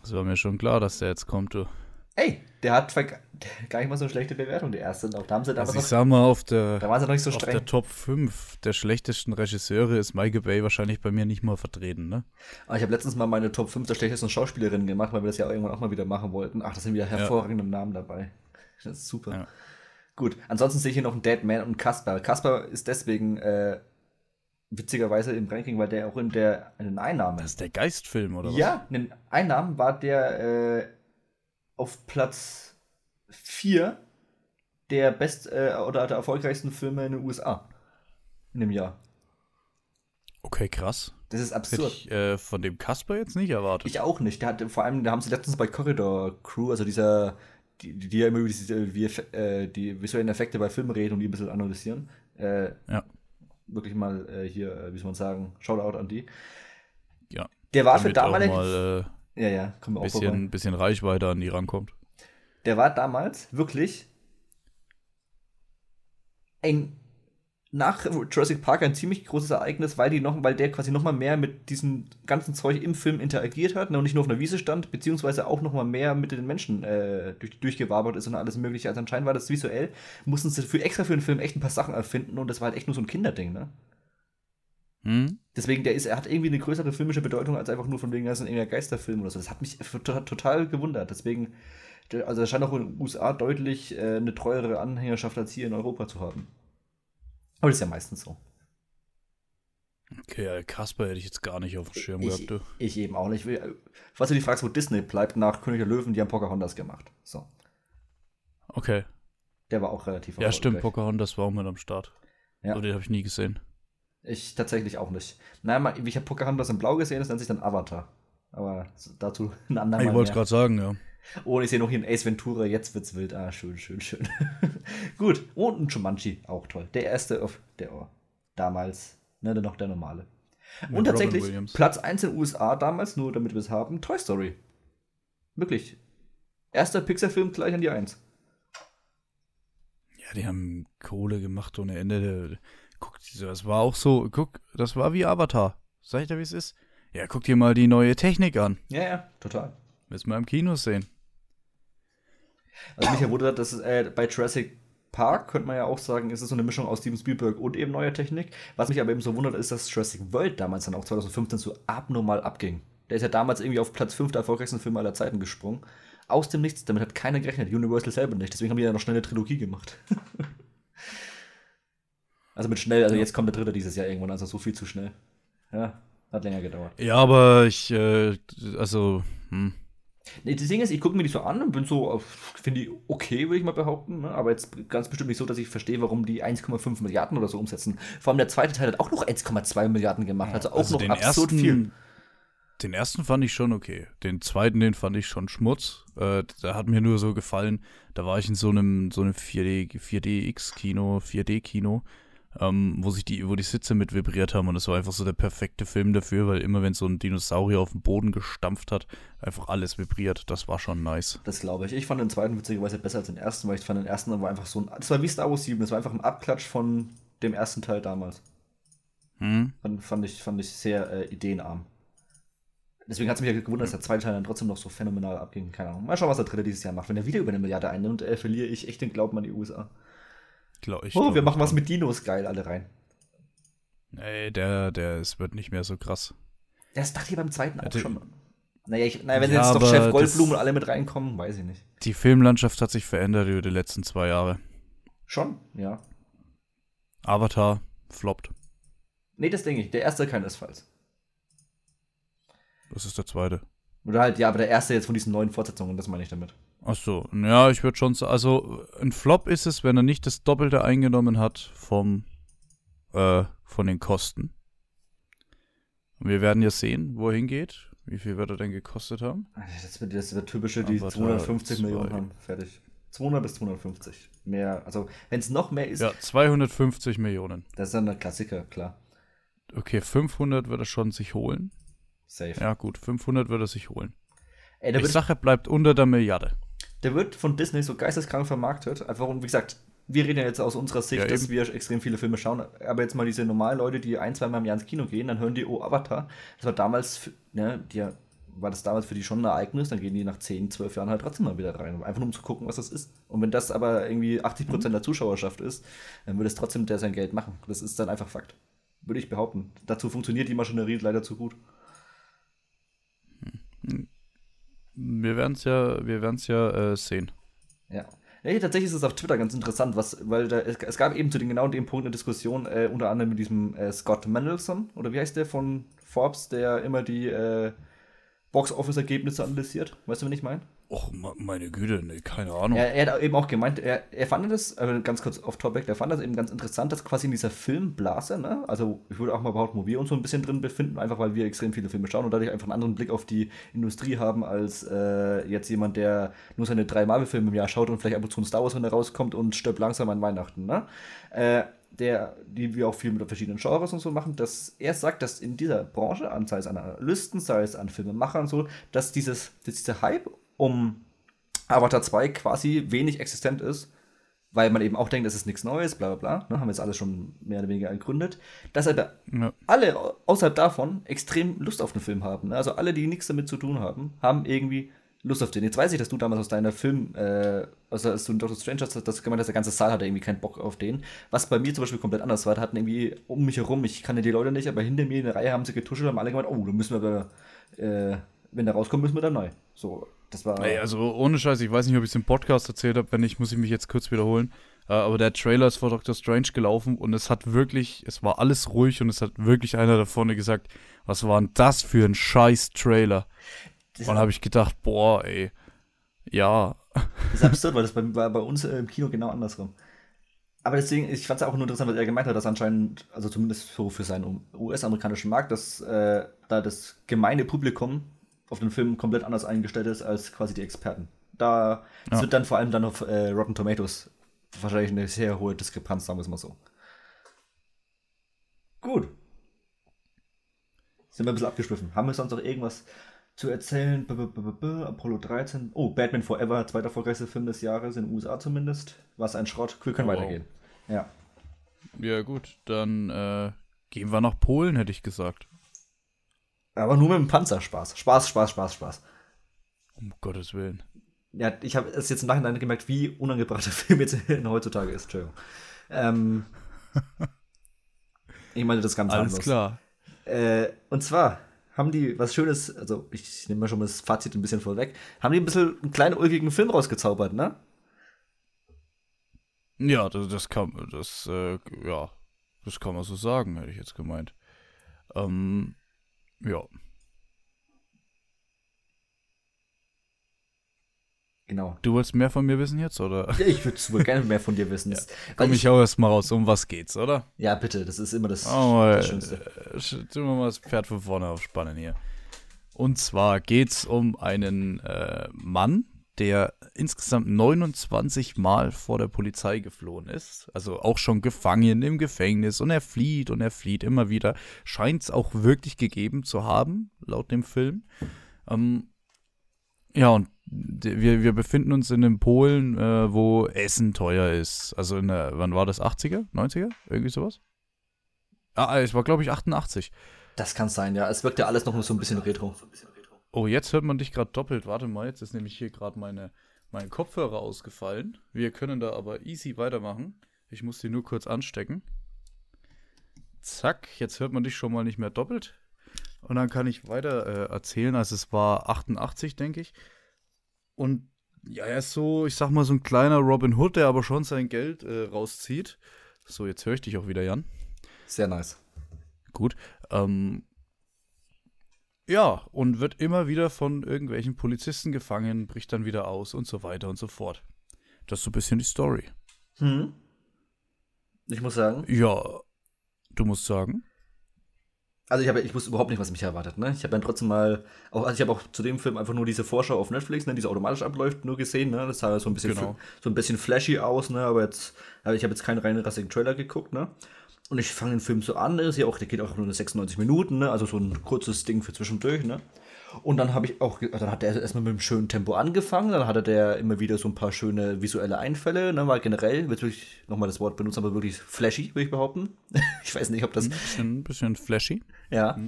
Das war mir schon klar, dass der jetzt kommt, du. Ey, der hat gar nicht mal so eine schlechte Bewertung, der erste. Auch da haben sie damals Also ich noch, sag mal, auf der, da waren sie noch nicht so auf streng. der Top 5 der schlechtesten Regisseure ist Michael Bay wahrscheinlich bei mir nicht mal vertreten, ne? Aber ich habe letztens mal meine Top 5 der schlechtesten Schauspielerinnen gemacht, weil wir das ja irgendwann auch mal wieder machen wollten. Ach, da sind wieder hervorragende Namen dabei. Das ist super. Ja. Gut, ansonsten sehe ich hier noch einen Dead Man und Kasper. Kasper ist deswegen äh, witzigerweise im Ranking, weil der auch in der einen Einnahme. Das ist der Geistfilm, oder was? Ja, in den Einnahmen war der äh, auf Platz 4 der best äh, oder der erfolgreichsten Filme in den USA in dem Jahr. Okay, krass. Das ist Hätte absurd. ich äh, von dem Kasper jetzt nicht erwartet. Ich auch nicht. Der hatte vor allem, da haben sie letztens bei Corridor Crew, also dieser, die, die die ja immer über diese, wie, äh, die visuellen Effekte bei Filmen reden und die ein bisschen analysieren. Äh, Ja. Wirklich mal äh, hier, äh, wie soll man sagen, Shoutout an die. Ja. Der war für damalige. mal äh, ja, ja, kommen wir ein auch vorbei. bisschen, bisschen Reichweite an die rankommt. Der war damals wirklich ein nach Jurassic Park ein ziemlich großes Ereignis, weil die noch, weil der quasi noch mal mehr mit diesem ganzen Zeug im Film interagiert hat ne, und nicht nur auf einer Wiese stand, beziehungsweise auch noch mal mehr mit den Menschen äh, durch, durchgewabert ist und alles mögliche. Also anscheinend war das visuell, mussten sie für extra für den Film echt ein paar Sachen erfinden und das war halt echt nur so ein Kinderding, ne? Hm? Deswegen, der ist, er hat irgendwie eine größere filmische Bedeutung als einfach nur von wegen, das ist ein Geisterfilm oder so. Das hat mich total, gewundert. Deswegen, also er scheint auch in den USA deutlich äh, eine treuere Anhängerschaft als hier in Europa zu haben. Aber das ist ja meistens so. Okay, ja, Kasper hätte ich jetzt gar nicht auf dem Schirm Ich, gehabt, du. ich eben auch nicht. Falls du dich fragst, wo Disney bleibt, nach König der Löwen, die haben Pocahontas gemacht. So. Okay. Der war auch relativ Ja, stimmt. Pocahontas war auch mit am Start. Ja. So, den habe ich nie gesehen. Ich tatsächlich auch nicht. Naja, mal- ich habe Pocahontas in Blau gesehen, das nennt sich dann Avatar. Aber dazu ein andermal ich wollte es gerade sagen, ja. Oh, ich sehe noch hier ein Ace Ventura, jetzt wird's wild. Ah, schön, schön, schön. Gut. Und ein Jumanji, auch toll. Der erste auf der oh, damals, ne, dann noch der normale. Mit Und tatsächlich. Platz 1 in den USA damals, nur damit wir es haben, Toy Story. Wirklich. Erster Pixar-Film gleich an die 1. Ja, die haben Kohle gemacht ohne Ende. Guck, das war auch so, guck, das war wie Avatar. Sag ich dir, wie es ist? Ja, guck dir mal die neue Technik an. Ja, ja, total. Müssen wir im Kino sehen. Was mich ja wundert, dass äh, bei Jurassic Park könnte man ja auch sagen, ist es so eine Mischung aus Steven Spielberg und eben neuer Technik. Was mich aber eben so wundert, ist, dass Jurassic World damals dann auch 2015 so abnormal abging. Der ist ja damals irgendwie auf Platz 5 der erfolgreichsten Filme aller Zeiten gesprungen. Aus dem Nichts, damit hat keiner gerechnet. Universal selber nicht. Deswegen haben die ja noch schnell eine Trilogie gemacht. also mit schnell, also jetzt kommt der dritte dieses Jahr irgendwann, also so viel zu schnell. Ja, hat länger gedauert. Ja, aber ich, äh, also, hm. Nee, das Ding ist, ich gucke mir die so an und bin so, finde die okay, würde ich mal behaupten. Ne? Aber jetzt ganz bestimmt nicht so, dass ich verstehe, warum die 1,5 Milliarden oder so umsetzen. Vor allem der zweite Teil hat auch noch 1,2 Milliarden gemacht. Also auch also noch absurd ersten, viel. Den ersten fand ich schon okay. Den zweiten, den fand ich schon Schmutz. Äh, der hat mir nur so gefallen. Da war ich in so einem, so einem 4D, 4DX-Kino, 4D-Kino ähm, wo sich die, wo die Sitze mit vibriert haben und das war einfach so der perfekte Film dafür, weil immer wenn so ein Dinosaurier auf den Boden gestampft hat, einfach alles vibriert. Das war schon nice. Das glaube ich. Ich fand den zweiten witzigerweise besser als den ersten, weil ich fand den ersten war einfach so ein, das war wie Star Wars 7, das war einfach ein Abklatsch von dem ersten Teil damals. Hm? Fand, fand, ich, fand ich sehr äh, ideenarm. Deswegen hat es mich ja gewundert, dass der zweite Teil dann trotzdem noch so phänomenal abging. Keine Ahnung. Mal schauen, was der dritte dieses Jahr macht. Wenn er wieder über eine Milliarde einnimmt, äh, verliere ich echt den Glauben an die USA. Glaub, ich oh, glaub, wir machen was mit Dinos geil, alle rein. Nee, der, der es wird nicht mehr so krass. Das dachte ich beim zweiten auch schon. Naja, ich, naja wenn ja, jetzt doch Chef Goldblum und alle mit reinkommen, weiß ich nicht. Die Filmlandschaft hat sich verändert über die letzten zwei Jahre. Schon, ja. Avatar floppt. Nee, das denke ich. Der erste keinesfalls. Das ist der zweite. Oder halt, ja, aber der erste jetzt von diesen neuen Fortsetzungen, das meine ich damit. Ach so, ja, ich würde schon sagen, also ein Flop ist es, wenn er nicht das Doppelte eingenommen hat vom, äh, von den Kosten. Und wir werden ja sehen, wo er hingeht. Wie viel wird er denn gekostet haben? Das wird, das wird typische, die Aber 250 Millionen haben. Fertig. 200 bis 250. Mehr, also wenn es noch mehr ist. Ja, 250 Millionen. Das ist dann ein Klassiker, klar. Okay, 500 wird er schon sich holen. Safe. Ja, gut, 500 wird er sich holen. Ey, ich sage, er bleibt unter der Milliarde der wird von Disney so geisteskrank vermarktet. Einfach, und wie gesagt, wir reden ja jetzt aus unserer Sicht, ja, dass wir extrem viele Filme schauen. Aber jetzt mal diese normalen Leute, die ein, zwei Mal im Jahr ins Kino gehen, dann hören die, oh, Avatar. Das war damals, ne, die, war das damals für die schon ein Ereignis, dann gehen die nach 10, 12 Jahren halt trotzdem mal wieder rein. Einfach nur um zu gucken, was das ist. Und wenn das aber irgendwie 80% mhm. der Zuschauerschaft ist, dann würde es trotzdem der sein Geld machen. Das ist dann einfach Fakt. Würde ich behaupten. Dazu funktioniert die Maschinerie leider zu gut. Hm wir werden es ja, wir werden's ja äh, sehen. Ja. Ja, tatsächlich ist es auf Twitter ganz interessant, was, weil da, es, es gab eben zu den genau dem Punkt eine Diskussion, äh, unter anderem mit diesem äh, Scott Mendelson, oder wie heißt der von Forbes, der immer die äh, Box-Office-Ergebnisse analysiert. Weißt du, wen ich meine? Och, meine Güte, nee, keine Ahnung. Er, er, hat eben auch gemeint, er, er fand das, äh, ganz kurz off topic, er fand das eben ganz interessant, dass quasi in dieser Filmblase, ne, also ich würde auch mal behaupten, wo wir uns so ein bisschen drin befinden, einfach weil wir extrem viele Filme schauen und dadurch einfach einen anderen Blick auf die Industrie haben, als äh, jetzt jemand, der nur seine drei Marvel-Filme im Jahr schaut und vielleicht ab und zu ein Star Wars, wenn er rauskommt und stirbt langsam an Weihnachten, ne? Äh, der, die wir auch viel mit verschiedenen Genres und so machen, dass er sagt, dass in dieser Branche, sei es an Analysten, sei es an Filmemachern und so, dass dieses, dass dieser Hype um Avatar 2 quasi wenig existent ist, weil man eben auch denkt, es ist nichts Neues, bla bla bla, ne, haben wir jetzt alles schon mehr oder weniger gegründet, dass aber ja. alle außerhalb davon extrem Lust auf den Film haben. Ne? Also alle, die nichts damit zu tun haben, haben irgendwie Lust auf den. Jetzt weiß ich, dass du damals aus deiner Film, äh, also als du in Doctor Strange hast, das gemeint hast, der ganze Saal hatte irgendwie keinen Bock auf den. Was bei mir zum Beispiel komplett anders war, da hatten irgendwie um mich herum, ich kannte die Leute nicht, aber hinter mir in der Reihe haben sie getuschelt, haben alle gemeint, oh, da müssen wir aber, äh, wenn der rauskommt, müssen wir dann neu. So, das war. Ey, also ohne Scheiß, ich weiß nicht, ob ich es im Podcast erzählt habe, wenn nicht, muss ich mich jetzt kurz wiederholen. Uh, aber der Trailer ist vor Doctor Strange gelaufen und es hat wirklich, es war alles ruhig und es hat wirklich einer da vorne gesagt, was war denn das für ein scheiß Trailer? und dann habe ich gedacht, boah, ey, ja. Das ist absurd, weil das bei, war bei uns im Kino genau andersrum. Aber deswegen, ich fand es auch nur interessant, was er gemeint hat, dass anscheinend, also zumindest so für seinen US-amerikanischen Markt, dass äh, da das gemeine Publikum auf den Film komplett anders eingestellt ist als quasi die Experten. Da ja. wird dann vor allem dann auf äh, Rotten Tomatoes wahrscheinlich eine sehr hohe Diskrepanz, sagen wir es mal so. Gut. Sind wir ein bisschen abgeschliffen. Haben wir sonst noch irgendwas zu erzählen? B -b -b Apollo 13. Oh, Batman Forever, zweiter erfolgreichster Film des Jahres, in den USA zumindest. Was ein Schrott. Wir können oh, weitergehen. Ja. Ja, gut. Dann äh, gehen wir nach Polen, hätte ich gesagt. Aber nur mit dem Panzer Spaß. Spaß, Spaß, Spaß, Spaß. Um Gottes Willen. Ja, ich habe es jetzt im Nachhinein gemerkt, wie unangebracht der Film jetzt heutzutage ist. Entschuldigung. Ähm, ich meine das ganz Alles harmlos. klar. Äh, und zwar haben die was Schönes, also ich nehme mal schon mal das Fazit ein bisschen vorweg, haben die ein bisschen einen kleinen ulkigen Film rausgezaubert, ne? Ja, das, das kann, das, äh, ja, das kann man so sagen, hätte ich jetzt gemeint. Ähm, ja. Genau. Du wolltest mehr von mir wissen jetzt, oder? Ja, ich würde wohl gerne mehr von dir wissen. Ja. Komm ich auch erstmal raus, um was geht's, oder? ja, bitte, das ist immer das, Oh, mal, das Schönste. äh, tun wir mal das Pferd von vorne aufspannen hier. Und zwar geht's um einen äh, Mann, der insgesamt 29 Mal vor der Polizei geflohen ist. Also auch schon gefangen im Gefängnis und er flieht und er flieht immer wieder. Scheint es auch wirklich gegeben zu haben, laut dem Film. Ähm, ja, und wir, wir befinden uns in einem Polen, äh, wo Essen teuer ist. Also in der, wann war das? 80er? 90er? Irgendwie sowas? Ah, es war, glaube ich, 88. Das kann sein, ja. Es wirkt ja alles noch so ein bisschen retro. Oh, jetzt hört man dich gerade doppelt. Warte mal, jetzt ist nämlich hier gerade meine, mein Kopfhörer ausgefallen. Wir können da aber easy weitermachen. Ich muss die nur kurz anstecken. Zack, jetzt hört man dich schon mal nicht mehr doppelt. Und dann kann ich weiter äh, erzählen. Also es war 88, denke ich. Und ja, er ist so, ich sag mal, so ein kleiner Robin Hood, der aber schon sein Geld äh, rauszieht. So, jetzt höre ich dich auch wieder, Jan. Sehr nice. Gut. Ähm, ja, und wird immer wieder von irgendwelchen Polizisten gefangen, bricht dann wieder aus und so weiter und so fort. Das ist so ein bisschen die Story. Hm. Ich muss sagen, Ja, du musst sagen. also ich, habe, ich wusste überhaupt nicht, was mich erwartet. Ne? Ich habe dann trotzdem mal, auch, also ich habe auch zu dem Film einfach nur diese Vorschau auf Netflix, ne, die so automatisch abläuft, nur gesehen. Ne? Das sah so ein bisschen, Genau. so ein bisschen flashy aus, ne? aber jetzt, aber ich habe jetzt keinen reinen rassigen Trailer geguckt. Ne? Und ich fange den Film so an, der, ist ja auch, der geht auch nur 96 Minuten, ne? also so ein kurzes Ding für zwischendurch. Ne? Und dann habe ich auch, ge- dann hat er erstmal mit einem schönen Tempo angefangen, dann hatte der immer wieder so ein paar schöne visuelle Einfälle, ne, weil generell, wird wirklich nochmal das Wort benutzt, aber wirklich flashy, würde ich behaupten. ich weiß nicht, ob das, Ein bisschen, bisschen flashy. ja.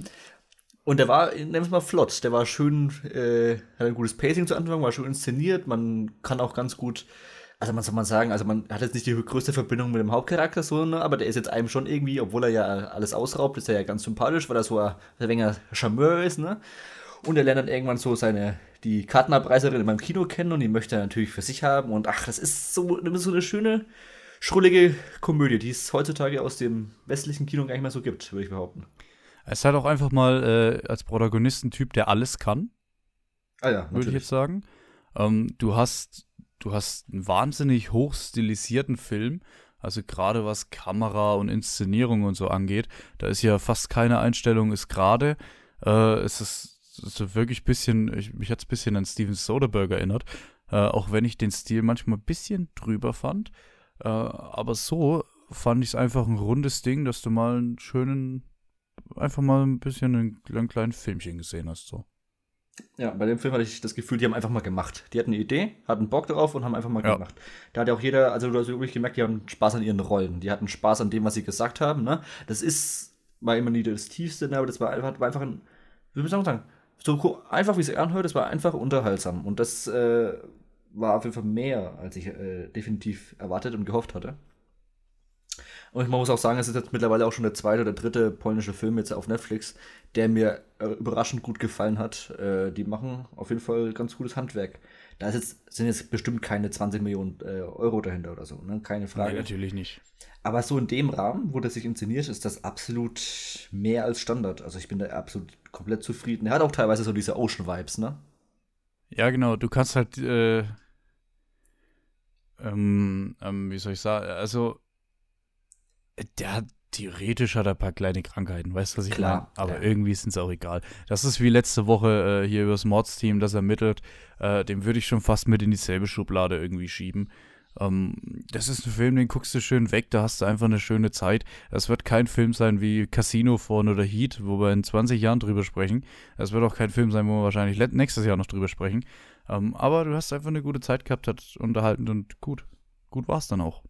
Und der war, nennen wir es mal flott, der war schön, äh, hat ein gutes Pacing zu Anfang, war schön inszeniert, man kann auch ganz gut, also man soll man sagen, also man hat jetzt nicht die größte Verbindung mit dem Hauptcharakter, so, ne, aber der ist jetzt einem schon irgendwie, obwohl er ja alles ausraubt, ist er ja ganz sympathisch, weil er so ein wenig Charmeur ist, ne. Und er lernt dann irgendwann so seine, die Kartenabreiserin in meinem Kino kennen und die möchte er natürlich für sich haben. Und ach, das ist so, so eine schöne, schrullige Komödie, die es heutzutage aus dem westlichen Kino gar nicht mehr so gibt, würde ich behaupten. Er ist halt auch einfach mal äh, als Protagonist ein Typ, der alles kann, Ah ja, würde ich jetzt sagen. Ähm, du hast, du hast einen wahnsinnig hochstilisierten Film. Also gerade was Kamera und Inszenierung und so angeht, da ist ja fast keine Einstellung ist gerade. Äh, es ist, ist wirklich ein bisschen, ich, mich hat es ein bisschen an Steven Soderbergh erinnert, äh, auch wenn ich den Stil manchmal ein bisschen drüber fand. Äh, aber so fand ich es einfach ein rundes Ding, dass du mal einen schönen, einfach mal ein bisschen einen, einen kleinen Filmchen gesehen hast. So. Ja, bei dem Film hatte ich das Gefühl, die haben einfach mal gemacht. Die hatten eine Idee, hatten Bock darauf und haben einfach mal Ja. gemacht. Da hat ja auch jeder, also du hast wirklich gemerkt, die haben Spaß an ihren Rollen. Die hatten Spaß an dem, was sie gesagt haben. Ne? Das ist, war immer nie das Tiefste, ne? aber das war einfach, war einfach ein, wie soll man sagen, so einfach wie es anhört, das war einfach unterhaltsam. Und das äh, war auf jeden Fall mehr, als ich äh, definitiv erwartet und gehofft hatte. Und man muss auch sagen, es ist jetzt mittlerweile auch schon der zweite oder dritte polnische Film jetzt auf Netflix, der mir äh, überraschend gut gefallen hat. Äh, die machen auf jeden Fall ganz gutes Handwerk. Da jetzt, sind jetzt bestimmt keine 20 Millionen äh, Euro dahinter oder so, ne? keine Frage. Nein, natürlich nicht. Aber so in dem Rahmen, wo das sich inszeniert, ist das absolut mehr als Standard. Also ich bin da absolut komplett zufrieden. Er hat auch teilweise so diese Ocean-Vibes, ne? Ja, genau. Du kannst halt, äh, ähm, ähm, wie soll ich sagen, also, der hat, theoretisch hat er ein paar kleine Krankheiten, weißt du, was ich Klar, meine? Aber ja. irgendwie ist es auch egal. Das ist wie letzte Woche äh, hier über das Mordsteam, das ermittelt. Äh, dem würde ich schon fast mit in dieselbe Schublade irgendwie schieben. Ähm, das ist ein Film, den guckst du schön weg, da hast du einfach eine schöne Zeit. Das wird kein Film sein wie Casino von oder Heat, wo wir in 20 Jahren drüber sprechen. Das wird auch kein Film sein, wo wir wahrscheinlich nächstes Jahr noch drüber sprechen. Ähm, aber du hast einfach eine gute Zeit gehabt, hat unterhalten und gut. Gut war's dann auch.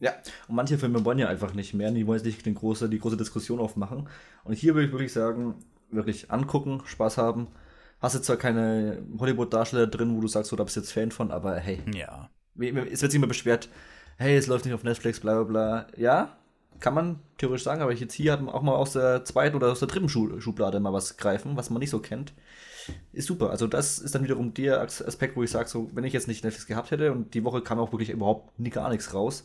Ja, und manche Filme wollen ja einfach nicht mehr, die wollen jetzt nicht den große, die große Diskussion aufmachen. Und hier würde ich wirklich sagen, wirklich angucken, Spaß haben, Hast du zwar keine Hollywood-Darsteller drin, wo du sagst, so, da bist du jetzt Fan von, aber hey. Ja. Es wird sich immer beschwert, hey, es läuft nicht auf Netflix, bla bla bla. Ja, kann man theoretisch sagen, aber jetzt hier hat man auch mal aus der zweiten oder aus der dritten Schublade mal was greifen, was man nicht so kennt. Ist super. Also, das ist dann wiederum der Aspekt, wo ich sage, so, wenn ich jetzt nicht Netflix gehabt hätte und die Woche kam auch wirklich überhaupt nie gar nichts raus,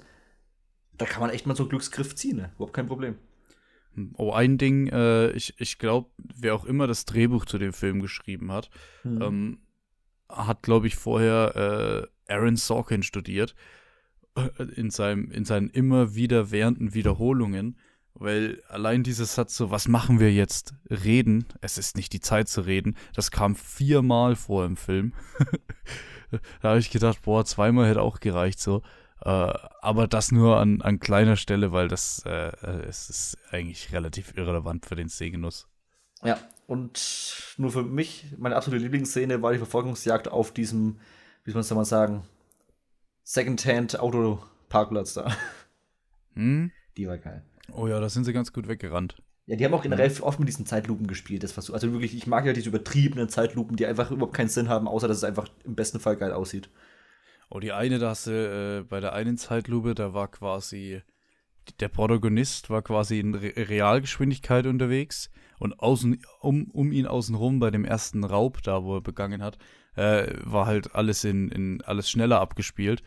da kann man echt mal so einen Glücksgriff ziehen, ne? Überhaupt kein Problem. Oh, ein Ding, äh, ich, ich glaube, wer auch immer das Drehbuch zu dem Film geschrieben hat, hm. ähm, hat, glaube ich, vorher äh, Aaron Sorkin studiert. Äh, in, seinem, in seinen immer wieder währenden Wiederholungen. Weil allein dieses Satz so, was machen wir jetzt? Reden, es ist nicht die Zeit zu reden, das kam viermal vor im Film. da habe ich gedacht, boah, zweimal hätte auch gereicht so. Äh, aber das nur an, an kleiner Stelle, weil das äh, äh, es ist eigentlich relativ irrelevant für den Sehgenuss. Ja, und nur für mich, meine absolute Lieblingsszene war die Verfolgungsjagd auf diesem, wie soll man es mal sagen, Secondhand-Autoparkplatz da. Hm? Die war geil. Oh ja, da sind sie ganz gut weggerannt. Ja, die haben auch generell oft mit diesen Zeitlupen gespielt. Das also wirklich, ich mag ja diese übertriebenen Zeitlupen, die einfach überhaupt keinen Sinn haben, außer dass es einfach im besten Fall geil aussieht. Oh, die eine, da hast du, äh, bei der einen Zeitlupe, da war quasi, der Protagonist war quasi in Re Realgeschwindigkeit unterwegs und außen, um, um ihn außenrum bei dem ersten Raub da, wo er begangen hat, äh, war halt alles in, in alles schneller abgespielt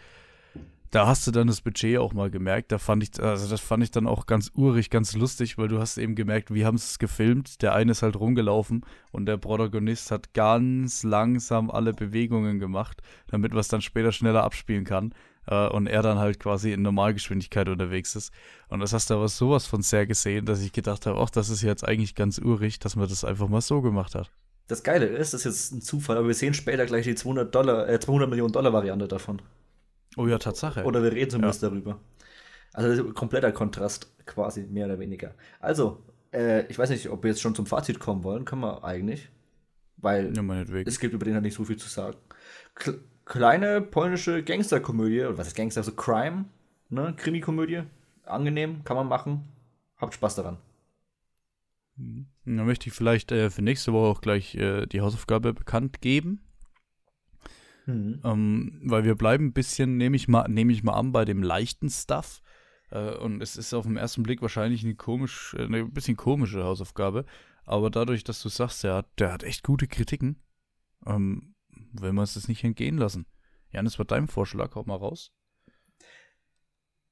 da hast du dann das Budget auch mal gemerkt. Da fand ich, also das fand ich dann auch ganz urig, ganz lustig, weil du hast eben gemerkt, wie haben sie es gefilmt. Der eine ist halt rumgelaufen und der Protagonist hat ganz langsam alle Bewegungen gemacht, damit man es dann später schneller abspielen kann. Äh, und er dann halt quasi in Normalgeschwindigkeit unterwegs ist. Und das hast du aber sowas von sehr gesehen, dass ich gedacht habe, ach, das ist jetzt eigentlich ganz urig, dass man das einfach mal so gemacht hat. Das Geile ist, das ist jetzt ein Zufall, aber wir sehen später gleich die 200 Dollar, äh, 200 Millionen Dollar Variante davon. Oh ja, Tatsache. Oder wir reden zumindest ja. darüber. Also kompletter Kontrast quasi, mehr oder weniger. Also, äh, ich weiß nicht, ob wir jetzt schon zum Fazit kommen wollen. Können wir eigentlich. Weil ja, es gibt über den halt nicht so viel zu sagen. K kleine polnische Gangsterkomödie, oder was ist Gangster? Also Crime, ne? Krimikomödie. Angenehm, kann man machen. Habt Spaß daran. Hm. Dann möchte ich vielleicht äh, für nächste Woche auch gleich äh, die Hausaufgabe bekannt geben. Mhm. Ähm, weil wir bleiben ein bisschen, nehme ich, mal, nehm ich mal an, bei dem leichten Stuff. Äh, und es ist auf den ersten Blick wahrscheinlich eine komisch, äh, eine bisschen komische Hausaufgabe. Aber dadurch, dass du sagst, der hat, der hat echt gute Kritiken, ähm, will man es das nicht entgehen lassen. Janis, war dein Vorschlag, hau mal raus.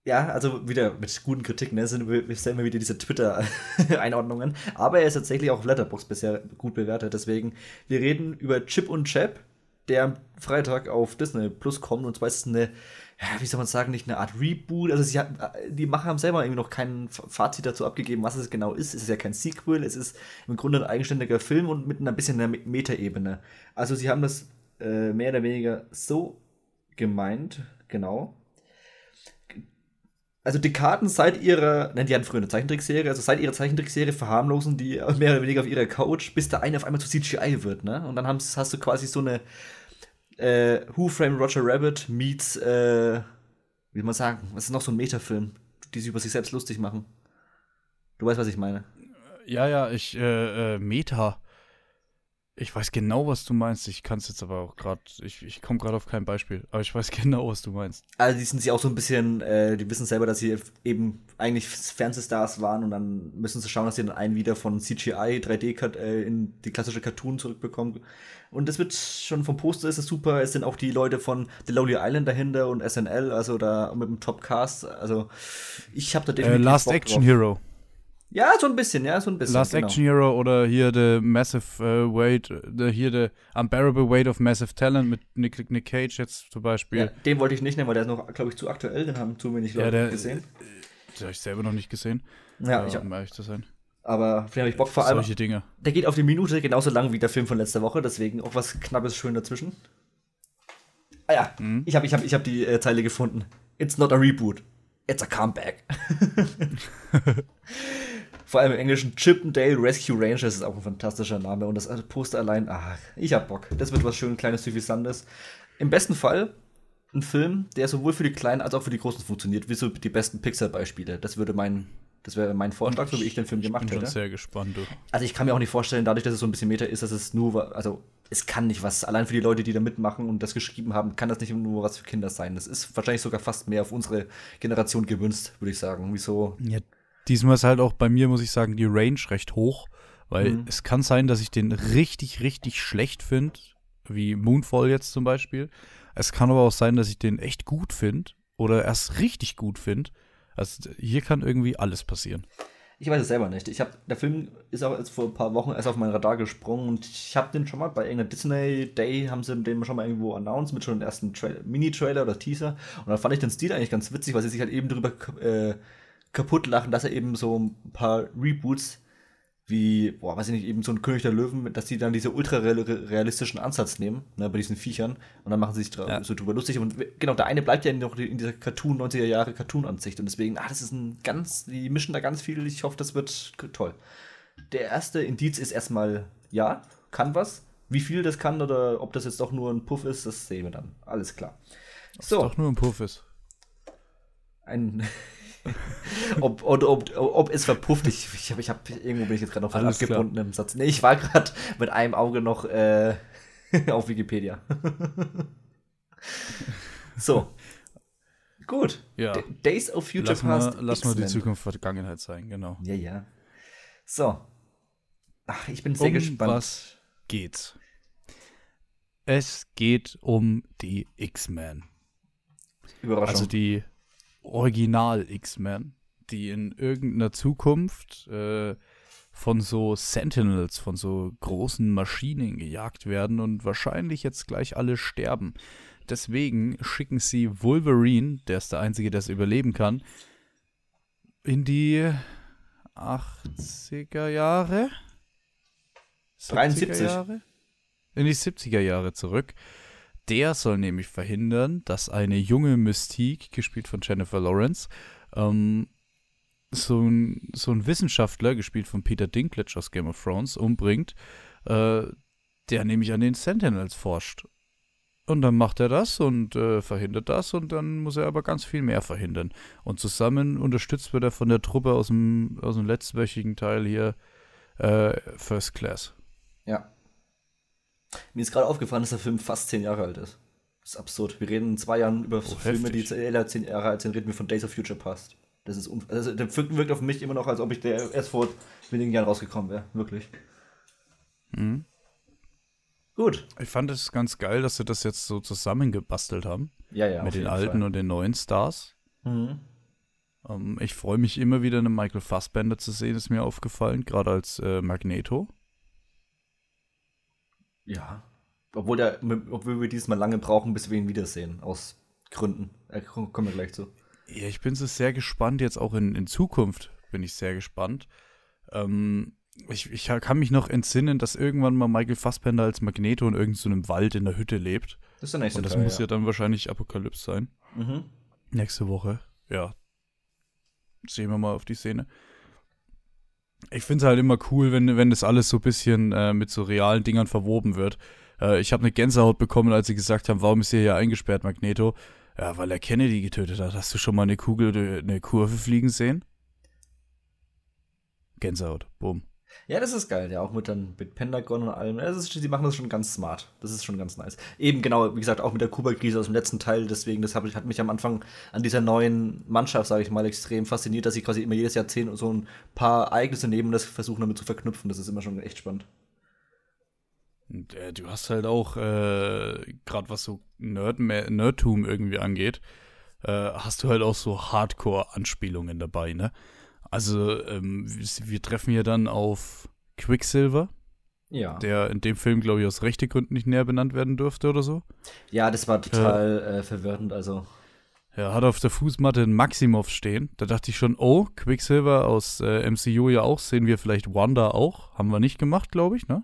Ja, also wieder mit guten Kritiken, ne, sind wir, stellen immer wieder diese Twitter-Einordnungen. Aber er ist tatsächlich auch auf Letterbox bisher gut bewertet. Deswegen, wir reden über Chip und Chap, der am Freitag auf Disney Plus kommt. Und zwar ist es eine, ja, wie soll man sagen, nicht eine Art Reboot. Also sie hat, die Macher haben selber irgendwie noch kein Fazit dazu abgegeben, was es genau ist. Es ist ja kein Sequel, es ist im Grunde ein eigenständiger Film und mit einer bisschen einer Metaebene. Also sie haben das äh, mehr oder weniger so gemeint, genau, also Dekaden seit ihrer, nein, die hatten früher eine Zeichentrickserie, also seit ihrer Zeichentrickserie verharmlosen die mehr oder weniger auf ihrer Couch, bis der eine auf einmal zu CGI wird, ne? Und dann hast, du quasi so eine äh, Who Framed Roger Rabbit meets, äh, wie soll man sagen, was ist noch so ein Metafilm, die sich über sich selbst lustig machen. Du weißt, was ich meine. Ja, ja, ich, äh, äh Meta. Ich weiß genau, was du meinst. Ich kann es jetzt aber auch gerade, ich, ich komme gerade auf kein Beispiel, aber ich weiß genau, was du meinst. Also die sind sie auch so ein bisschen, äh, die wissen selber, dass sie eben eigentlich Fernsehstars waren und dann müssen sie schauen, dass sie dann einen wieder von CGI, 3D äh, in die klassische Cartoon zurückbekommen. Und das wird schon vom Poster ist es super. Es sind auch die Leute von The Lonely Island dahinter und SNL, also da mit dem Topcast. Also ich habe da definitiv äh, Last Bock Action drauf. Hero. Ja, so ein bisschen, ja, so ein bisschen. Last genau. Action Hero oder hier The Massive uh, Weight, the, hier The Unbearable Weight of Massive Talent mit Nick, Nick Cage jetzt zum Beispiel. Ja, den wollte ich nicht nehmen, weil der ist noch, glaube ich, zu aktuell. Den haben zu wenig Leute ja, der, gesehen. Den habe ich selber noch nicht gesehen. Ja, äh, ich um ehrlich zu sein. Aber den habe ich Bock vor allem. Solche Dinge. Der geht auf die Minute genauso lang wie der Film von letzter Woche, deswegen auch was Knappes schön dazwischen. Ah ja, mhm. ich habe ich hab, ich hab die äh, Zeile gefunden. It's not a reboot. It's a comeback. Vor allem im Englischen Chippendale Rescue Rangers ist auch ein fantastischer Name. Und das Poster allein, ach, ich hab Bock. Das wird was schön kleines, suffisantes. Im besten Fall ein Film, der sowohl für die Kleinen als auch für die Großen funktioniert, wie so die besten Pixar-Beispiele. Das würde mein, das wäre mein Vorschlag, so wie ich den Film gemacht hätte. Ich bin sehr gespannt. Du. Also ich kann mir auch nicht vorstellen, dadurch, dass es so ein bisschen Meta ist, dass es nur, also es kann nicht was, allein für die Leute, die da mitmachen und das geschrieben haben, kann das nicht nur was für Kinder sein. Das ist wahrscheinlich sogar fast mehr auf unsere Generation gewünscht, würde ich sagen. Wieso? Ja, diesmal ist halt auch bei mir, muss ich sagen, die Range recht hoch, weil mhm. es kann sein, dass ich den richtig, richtig schlecht finde, wie Moonfall jetzt zum Beispiel. Es kann aber auch sein, dass ich den echt gut finde oder erst richtig gut finde. Also hier kann irgendwie alles passieren. Ich weiß es selber nicht. Ich habe der Film ist auch jetzt vor ein paar Wochen erst auf mein Radar gesprungen und ich habe den schon mal bei irgendeiner Disney Day haben sie den schon mal irgendwo announced mit schon dem ersten Mini-Trailer oder Teaser und dann fand ich den Stil eigentlich ganz witzig, weil sie sich halt eben drüber äh, kaputt lachen, dass er eben so ein paar Reboots wie, boah, weiß ich nicht, eben so ein König der Löwen, dass die dann diese ultra realistischen Ansatz nehmen, ne, bei diesen Viechern, und dann machen sie sich ja. so drüber lustig. Und genau, der eine bleibt ja noch in dieser Cartoon, 90er Jahre Cartoon-Ansicht. Und deswegen, ah, das ist ein ganz, die mischen da ganz viel. Ich hoffe, das wird toll. Der erste Indiz ist erstmal, ja, kann was. Wie viel das kann oder ob das jetzt doch nur ein Puff ist, das sehen wir dann. Alles klar. So. Ob es doch nur ein Puff ist. Ein ob, ob, ob, ob es verpufft. Ich, ich habe, ich hab, irgendwo bin ich jetzt gerade noch Alles abgebunden klar. im Satz. Nee, ich war gerade mit einem Auge noch äh, auf Wikipedia. so. Gut. Ja. Days of Future lass Past. Mal, lass mal die Zukunft Vergangenheit sein, genau. Ja, ja. So. Ach, ich bin sehr um gespannt. Was geht's? Es geht um die X-Men. Überraschung. Also die Original X-Men, die in irgendeiner Zukunft äh, von so Sentinels, von so großen Maschinen gejagt werden und wahrscheinlich jetzt gleich alle sterben. Deswegen schicken sie Wolverine, der ist der Einzige, der es überleben kann, in die 80er Jahre? 73. Jahre? In die 70er Jahre zurück der soll nämlich verhindern, dass eine junge Mystique, gespielt von Jennifer Lawrence, ähm, so, ein, so ein Wissenschaftler, gespielt von Peter Dinklage aus Game of Thrones, umbringt, äh, der nämlich an den Sentinels forscht. Und dann macht er das und äh, verhindert das und dann muss er aber ganz viel mehr verhindern. Und zusammen unterstützt wird er von der Truppe aus dem, aus dem letztwöchigen Teil hier äh, First Class. Ja. Mir ist gerade aufgefallen, dass der Film fast zehn Jahre alt ist. Das ist absurd. Wir reden in zwei Jahren über oh, Filme, heftig. die eher zehn Jahre alt sind, reden wir von Days of Future Past. Das ist also, der Film wirkt auf mich immer noch, als ob ich der erst vor wenigen Jahren rausgekommen wäre. Wirklich. Mhm. Gut. Ich fand es ganz geil, dass sie das jetzt so zusammengebastelt haben. Ja, ja. Mit den alten Fall. und den neuen Stars. Mhm. Um, ähm, ich freue mich immer wieder, einen Michael Fassbender zu sehen, ist mir aufgefallen, gerade als äh, Magneto. Ja. Obwohl, der, obwohl wir diesmal lange brauchen, bis wir ihn wiedersehen. Aus Gründen. Da kommen wir gleich zu. Ja, ich bin so sehr gespannt, jetzt auch in, in Zukunft bin ich sehr gespannt. Ähm, ich, ich kann mich noch entsinnen, dass irgendwann mal Michael Fassbender als Magneto in irgendeinem so Wald in der Hütte lebt. Das ist der nächste Und das Teil, muss ja. ja dann wahrscheinlich Apokalypse sein. Mhm. Nächste Woche. Ja. Sehen wir mal auf die Szene. Ich finde es halt immer cool, wenn, wenn das alles so ein bisschen äh, mit so realen Dingern verwoben wird. Äh, ich habe eine Gänsehaut bekommen, als sie gesagt haben, warum ist er hier eingesperrt, Magneto? Ja, weil er Kennedy getötet hat. Hast du schon mal eine Kugel, eine Kurve fliegen sehen? Gänsehaut, boom. Ja, das ist geil, ja, auch mit, dann, mit Pentagon und allem. Das ist, die machen das schon ganz smart. Das ist schon ganz nice. Eben genau, wie gesagt, auch mit der Kuba-Krise aus dem letzten Teil. Deswegen, das hab, hat mich am Anfang an dieser neuen Mannschaft, sage ich mal, extrem fasziniert, dass sie quasi immer jedes Jahrzehnt so ein paar Ereignisse nehmen und das versuchen damit zu verknüpfen. Das ist immer schon echt spannend. Und, äh, du hast halt auch, äh, gerade was so Nerd Nerdtum irgendwie angeht, äh, hast du halt auch so Hardcore-Anspielungen dabei, ne? Also, ähm, wir treffen hier dann auf Quicksilver. Ja. Der in dem Film, glaube ich, aus rechte Gründen nicht näher benannt werden durfte oder so. Ja, das war total äh, äh, verwirrend, also. Er hat auf der Fußmatte einen Maximov stehen. Da dachte ich schon, oh, Quicksilver aus äh, MCU ja auch. Sehen wir vielleicht Wanda auch? Haben wir nicht gemacht, glaube ich, ne?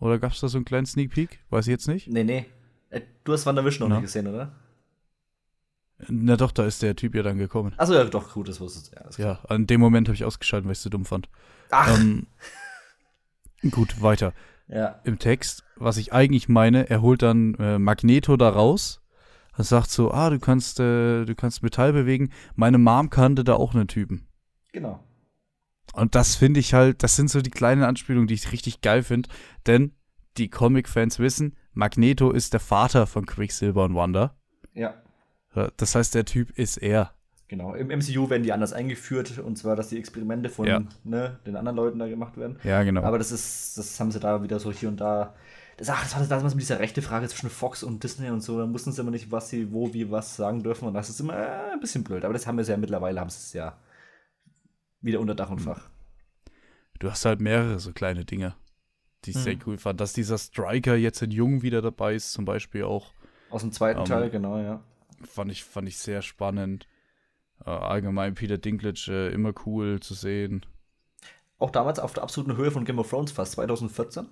Oder gab es da so einen kleinen Sneak Peek? Weiß ich jetzt nicht. Nee, nee. Äh, du hast WandaVision noch ja. nicht gesehen, oder? Na doch, da ist der Typ ja dann gekommen. Achso, ja, doch, gut, das wusstest du. Ja, ja, an dem Moment habe ich ausgeschaltet, weil ich es so dumm fand. Ach. Ähm, gut, weiter. Ja. Im Text, was ich eigentlich meine, er holt dann äh, Magneto da raus und sagt so, ah, du kannst, äh, du kannst Metall bewegen. Meine Mom kannte da auch einen Typen. Genau. Und das finde ich halt, das sind so die kleinen Anspielungen, die ich richtig geil finde, denn die Comic-Fans wissen, Magneto ist der Vater von Quicksilver und Wanda. Ja. Das heißt, der Typ ist er. Genau. Im MCU werden die anders eingeführt, und zwar, dass die Experimente von Ja. ne, den anderen Leuten da gemacht werden. Ja, genau. Aber das ist, das haben sie da wieder so hier und da. Das, ach, das war damals mit dieser rechte Frage zwischen Fox und Disney und so. Da mussten sie immer nicht, was sie wo, wie, was sagen dürfen. Und das ist immer äh, ein bisschen blöd. Aber das haben wir ja mittlerweile, haben sie es ja wieder unter Dach und Fach. du hast halt mehrere so kleine Dinge, die ich Mhm. sehr cool fand. Dass dieser Striker jetzt in Jung wieder dabei ist, zum Beispiel auch, Aus dem zweiten Ähm, Teil, genau, ja. Fand ich, fand ich sehr spannend. Äh, allgemein Peter Dinklage äh, immer cool zu sehen. Auch damals auf der absoluten Höhe von Game of Thrones fast, 2014.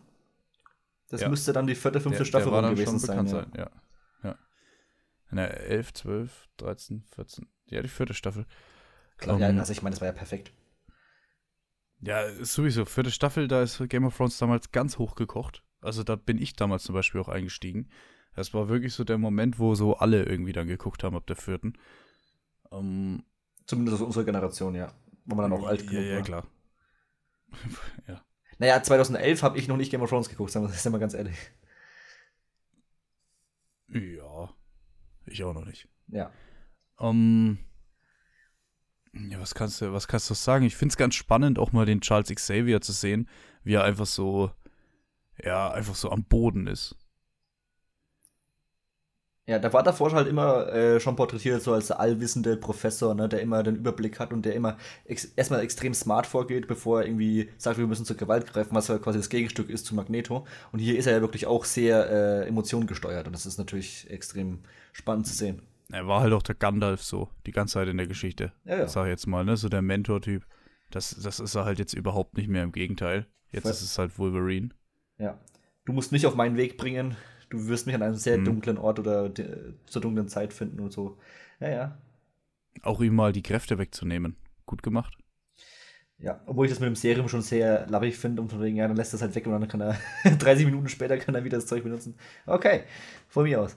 Das Ja. müsste dann die vierte, fünfte Der, Staffel der war gewesen sein. bekannt Ja. sein, ja. ja. Na, 11, 12, 13, 14. Ja, die vierte Staffel. Klar, Ähm, ja, also ich meine, das war ja perfekt. Ja, sowieso. Vierte Staffel, da ist Game of Thrones damals ganz hoch gekocht. Also da bin ich damals zum Beispiel auch eingestiegen. Das war wirklich so der Moment, wo so alle irgendwie dann geguckt haben ab der vierten. Ähm, Zumindest aus unserer Generation, ja. Wo man dann auch alt ja, genug ja, war. klar. ja. Naja, 2011 habe ich noch nicht Game of Thrones geguckt, sagen wir wir ganz ehrlich. Ja. Ich auch noch nicht. Ja. Ähm, ja, was kannst du, was kannst du sagen? Ich finde es ganz spannend, auch mal den Charles Xavier zu sehen, wie er einfach so, ja, einfach so am Boden ist. Ja, der war davor halt immer äh, schon porträtiert so als der allwissende Professor, ne, der immer den Überblick hat und der immer ex erstmal extrem smart vorgeht, bevor er irgendwie sagt, wir müssen zur Gewalt greifen, was ja quasi das Gegenstück ist zu Magneto. Und hier ist er ja wirklich auch sehr äh, emotiongesteuert und das ist natürlich extrem spannend zu sehen. Er war halt auch der Gandalf so, die ganze Zeit in der Geschichte. Ja, ja. Sag ich jetzt mal, ne? So der Mentor-Typ. Das, das ist er halt jetzt überhaupt nicht mehr, im Gegenteil. Jetzt Voll. ist es halt Wolverine. Ja. Du musst mich auf meinen Weg bringen. Du wirst mich an einem sehr Mhm. dunklen Ort oder de- zur dunklen Zeit finden und so. Ja, ja. Auch ihm mal die Kräfte wegzunehmen. Gut gemacht. Ja, obwohl ich das mit dem Serum schon sehr labbig finde und von wegen, ja, dann lässt das halt weg und dann kann er 30 Minuten später kann er wieder das Zeug benutzen. Okay, von mir aus.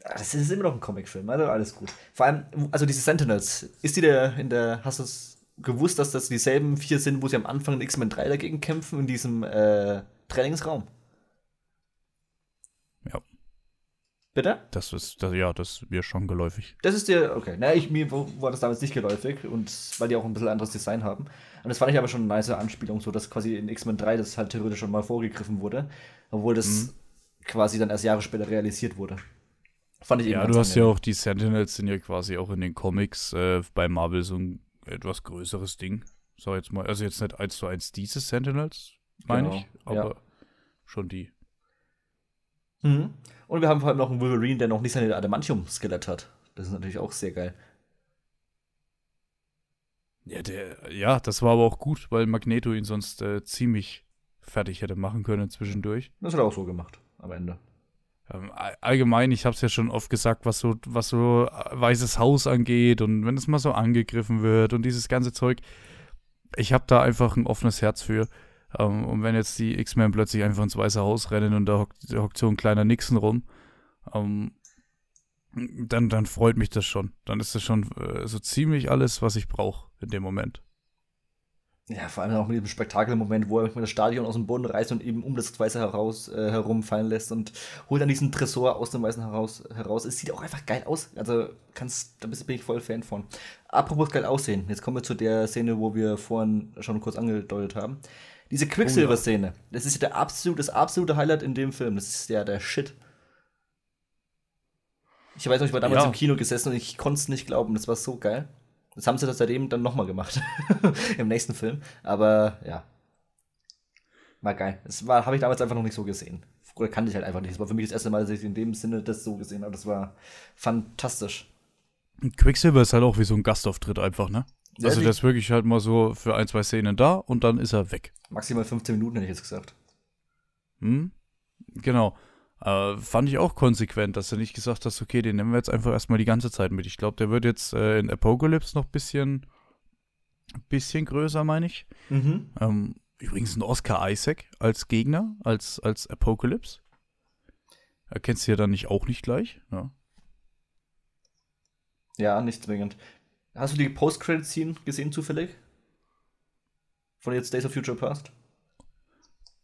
Das ist immer noch ein Comicfilm, also alles gut. Vor allem, also diese Sentinels, ist die der in der, hast du es gewusst, dass das dieselben vier sind, wo sie am Anfang in X-Men 3 dagegen kämpfen, in diesem äh, Trainingsraum? Ja. Bitte? Das ist, das, ja, das ist mir schon geläufig. Das ist dir, okay. Na, ich, mir war das damals nicht geläufig und weil die auch ein bisschen anderes Design haben. Und das fand ich aber schon eine nice Anspielung, so dass quasi in X-Men 3 das halt theoretisch schon mal vorgegriffen wurde, obwohl das Mhm. quasi dann erst Jahre später realisiert wurde. Fand ich eben Ja, du hast ja angenehm. auch die Sentinels sind ja quasi auch in den Comics äh, bei Marvel so ein etwas größeres Ding. Sag jetzt mal, also jetzt nicht eins zu eins diese Sentinels, meine Genau, ich, aber schon die. Mhm. Und wir haben vor allem noch einen Wolverine, der noch nicht seine Adamantium-Skelett hat. Das ist natürlich auch sehr geil. Ja, der, ja, das war aber auch gut, weil Magneto ihn sonst äh, ziemlich fertig hätte machen können zwischendurch. Das hat er auch so gemacht am Ende. Ähm, all- allgemein, ich habe es ja schon oft gesagt, was so, was so äh, Weißes Haus angeht und wenn es mal so angegriffen wird und dieses ganze Zeug, ich habe da einfach ein offenes Herz für. Ähm, und wenn jetzt die X-Men plötzlich einfach ins Weiße Haus rennen und da hockt, da hockt so ein kleiner Nixon rum, ähm, dann, dann freut mich das schon. Dann ist das schon äh, so ziemlich alles, was ich brauche in dem Moment. Ja, vor allem auch mit diesem Spektakelmoment, wo er das Stadion aus dem Boden reißt und eben um das Weiße heraus äh, herumfallen lässt und holt dann diesen Tresor aus dem Weißen heraus. heraus. Es sieht auch einfach geil aus. Also kannst, da bin ich voll Fan von. Apropos geil aussehen. Jetzt kommen wir zu der Szene, wo wir vorhin schon kurz angedeutet haben. Diese Quicksilver-Szene, das ist ja der absolut, das absolute Highlight in dem Film. Das ist ja der Shit. Ich weiß noch, ich war damals Ja. im Kino gesessen und ich konnte es nicht glauben. Das war so geil. Das haben sie das seitdem dann nochmal gemacht. Im nächsten Film. Aber ja. War geil. Das war, habe ich damals einfach noch nicht so gesehen. Oder kannte ich halt einfach nicht. Das war für mich das erste Mal, dass ich in dem Sinne das so gesehen habe. Das war fantastisch. Und Quicksilver ist halt auch wie so ein Gastauftritt einfach, ne? Also der ist wirklich halt mal so für ein, zwei Szenen da und dann ist er weg. Maximal 15 Minuten, hätte ich jetzt gesagt. Hm? Genau. Äh, fand ich auch konsequent, dass du nicht gesagt hast, okay, den nehmen wir jetzt einfach erstmal die ganze Zeit mit. Ich glaube, der wird jetzt äh, in Apocalypse noch ein bisschen, bisschen größer, meine ich. Mhm. Ähm, übrigens ein Oscar Isaac als Gegner, als, als Apocalypse. Erkennst du ja dann nicht auch nicht gleich. Ja. Ja, nicht zwingend. Hast du die Post-Credit-Scene gesehen, zufällig? Von jetzt Days of Future Past?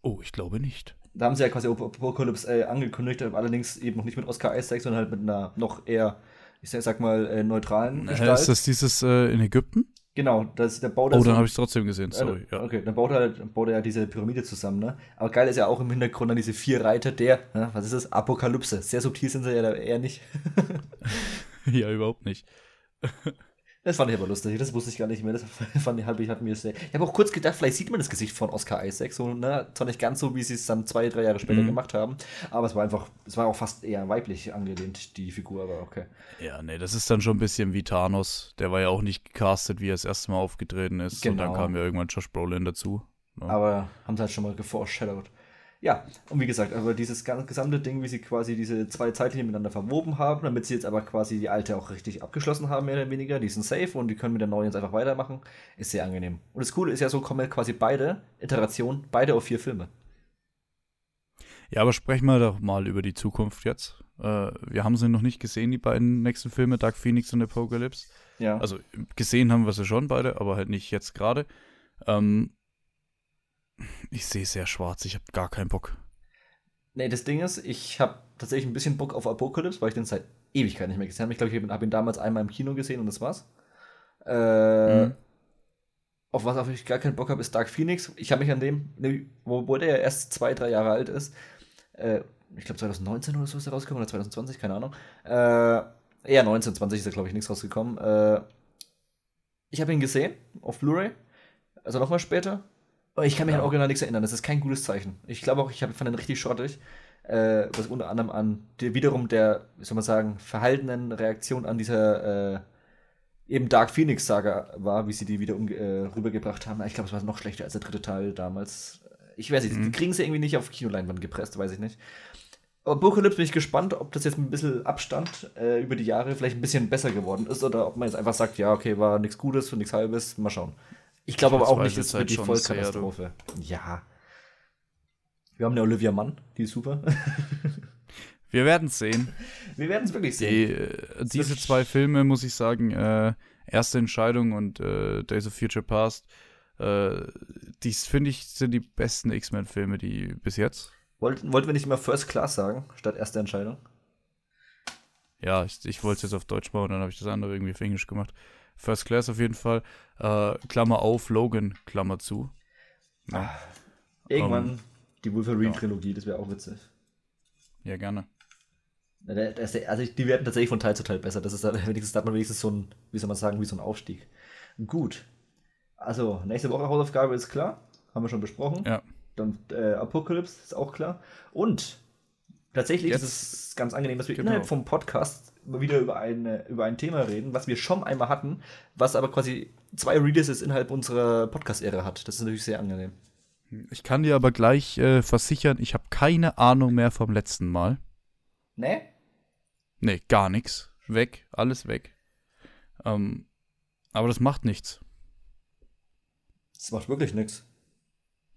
Oh, ich glaube nicht. da haben sie ja quasi Apocalypse äh, angekündigt, allerdings eben noch nicht mit Oscar Isaac, sondern halt mit einer noch eher, ich sag mal, äh, neutralen Gestalt. Ist das dieses äh, in Ägypten? Genau, das, der baut Oh, dann habe ich es trotzdem gesehen, sorry. ja. Okay, dann baut er, baut er ja diese Pyramide zusammen, ne? Aber geil ist ja auch im Hintergrund dann diese vier Reiter der, ne? was ist das? Apokalypse. Sehr subtil sind sie ja eher nicht. ja, überhaupt nicht. Das fand ich aber lustig, das wusste ich gar nicht mehr. Das fand ich, hat mir sehr. Ich habe auch kurz gedacht, vielleicht sieht man das Gesicht von Oscar Isaac, so, ne? Zwar nicht ganz so, wie sie es dann zwei, drei Jahre später mhm. gemacht haben, aber es war einfach, es war auch fast eher weiblich angelehnt, die Figur, aber okay. Ja, nee, das ist dann schon ein bisschen wie Thanos. Der war ja auch nicht gecastet, wie er das erste Mal aufgetreten ist. Genau. Und dann genau. kam ja irgendwann Josh Brolin dazu. Ne? Aber haben sie halt schon mal geforeshadowed. Ja, und wie gesagt, aber dieses gesamte Ding, wie sie quasi diese zwei Zeitlinien miteinander verwoben haben, damit sie jetzt aber quasi die alte auch richtig abgeschlossen haben, mehr oder weniger, die sind safe und die können mit der neuen jetzt einfach weitermachen, ist sehr angenehm. Und das Coole ist ja so, kommen quasi beide Iterationen, beide auf vier Filme. Ja, aber sprechen wir doch mal über die Zukunft jetzt. Äh, wir haben sie noch nicht gesehen, die beiden nächsten Filme, Dark Phoenix und Apocalypse. Ja. Also gesehen haben wir sie schon beide, aber halt nicht jetzt gerade. Ähm, ich sehe sehr schwarz, ich habe gar keinen Bock. Nee, das Ding ist, ich habe tatsächlich ein bisschen Bock auf Apocalypse, weil ich den seit Ewigkeit nicht mehr gesehen habe. Ich glaube, ich habe ihn damals einmal im Kino gesehen und das war's. Äh, mhm. Auf was auf ich gar keinen Bock habe, ist Dark Phoenix. Ich habe mich an dem, ne, wo, wo der ja erst zwei, drei Jahre alt ist, äh, ich glaube 2019 oder so ist er rausgekommen, oder 2020, keine Ahnung. Äh, eher 19, 20 ist er, glaube ich, nichts rausgekommen. Äh, ich habe ihn gesehen auf Blu-ray, also nochmal später. Ich kann mich ja. an Original nichts erinnern, das ist kein gutes Zeichen. Ich glaube auch, ich fand den richtig schrottig. Äh, was unter anderem an der, wiederum der, wie soll man sagen, verhaltenen Reaktion an dieser äh, eben Dark Phoenix Saga war, wie sie die wieder äh, rübergebracht haben. Ich glaube, es war noch schlechter als der dritte Teil damals. Ich weiß nicht, mhm. die kriegen sie irgendwie nicht auf Kinoleinwand gepresst, weiß ich nicht. Aber Apocalypse bin ich gespannt, ob das jetzt mit ein bisschen Abstand äh, über die Jahre vielleicht ein bisschen besser geworden ist oder ob man jetzt einfach sagt, ja, okay, war nichts Gutes und nichts Halbes, mal schauen. Ich glaube aber auch nicht, es wird die Vollkatastrophe. Ja. Wir haben eine Olivia Mann, die ist super. Wir werden es sehen. Wir werden es wirklich sehen. Die, äh, diese zwei Filme, muss ich sagen, äh, Erste Entscheidung und äh, Days of Future Past, äh, die finde ich sind die besten X-Men-Filme, die bis jetzt. Wollten, wollten wir nicht immer First Class sagen, statt Erste Entscheidung? Ja, ich, ich wollte es jetzt auf Deutsch machen, dann habe ich das andere irgendwie auf Englisch gemacht. First Class auf jeden Fall. Äh, Klammer auf, Logan, Klammer zu. Ja. Ah, irgendwann um, die Wolverine-Trilogie, ja. das wäre auch witzig. Ja, gerne. Also die werden tatsächlich von Teil zu Teil besser. Das ist wenigstens, da hat man wenigstens so ein, wie soll man sagen, wie so ein Aufstieg. Gut. Also, nächste Woche Hausaufgabe ist klar. Haben wir schon besprochen. Ja. Dann äh, Apocalypse ist auch klar. Und tatsächlich Jetzt, ist es ganz angenehm, dass wir genau. innerhalb vom Podcast wieder über, eine, über ein Thema reden, was wir schon einmal hatten, was aber quasi zwei Releases innerhalb unserer Podcast-Ära hat. Das ist natürlich sehr angenehm. Ich kann dir aber gleich äh, versichern, ich habe keine Ahnung mehr vom letzten Mal. Nee? Nee, gar nichts. Weg, alles weg. Ähm, aber das macht nichts. Das macht wirklich nichts.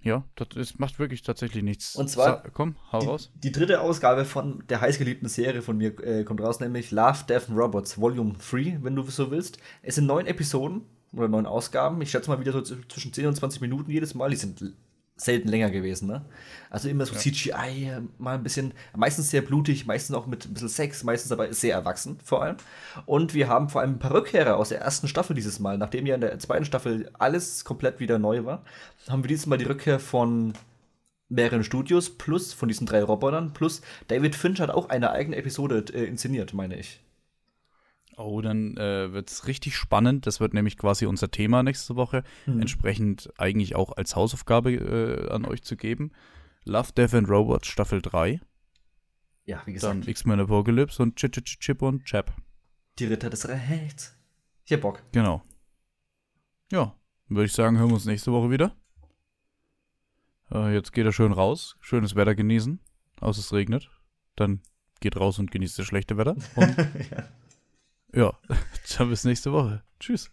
Ja, das, das macht wirklich tatsächlich nichts. Und zwar, Sa komm, hau die, raus. Die dritte Ausgabe von der heißgeliebten Serie von mir äh, kommt raus, nämlich Love, Death and Robots Volume 3, wenn du so willst. Es sind neun Episoden oder neun Ausgaben. Ich schätze mal wieder so zwischen 10 und 20 Minuten jedes Mal. Die sind selten länger gewesen, ne? Also immer so ja. CGI, mal ein bisschen, meistens sehr blutig, meistens auch mit ein bisschen Sex, meistens aber sehr erwachsen vor allem. Und wir haben vor allem ein paar Rückkehrer aus der ersten Staffel dieses Mal, nachdem ja in der zweiten Staffel alles komplett wieder neu war, haben wir dieses Mal die Rückkehr von mehreren Studios plus von diesen drei Robotern plus David Finch hat auch eine eigene Episode äh, inszeniert, meine ich. Oh, dann äh, wird es richtig spannend. Das wird nämlich quasi unser Thema nächste Woche. Mhm. Entsprechend eigentlich auch als Hausaufgabe äh, an euch zu geben. Love, Death and Robots Staffel 3. Ja, wie gesagt. Dann X-Men Apocalypse und Chip, Chip, Chip und Chap. Die Ritter des Rechts. Ich hab Bock. Genau. Ja, würde ich sagen, hören wir uns nächste Woche wieder. Äh, jetzt geht er schön raus. Schönes Wetter genießen. Außer es regnet. Dann geht raus und genießt das schlechte Wetter. Und ja. Ja, dann bis nächste Woche. Tschüss.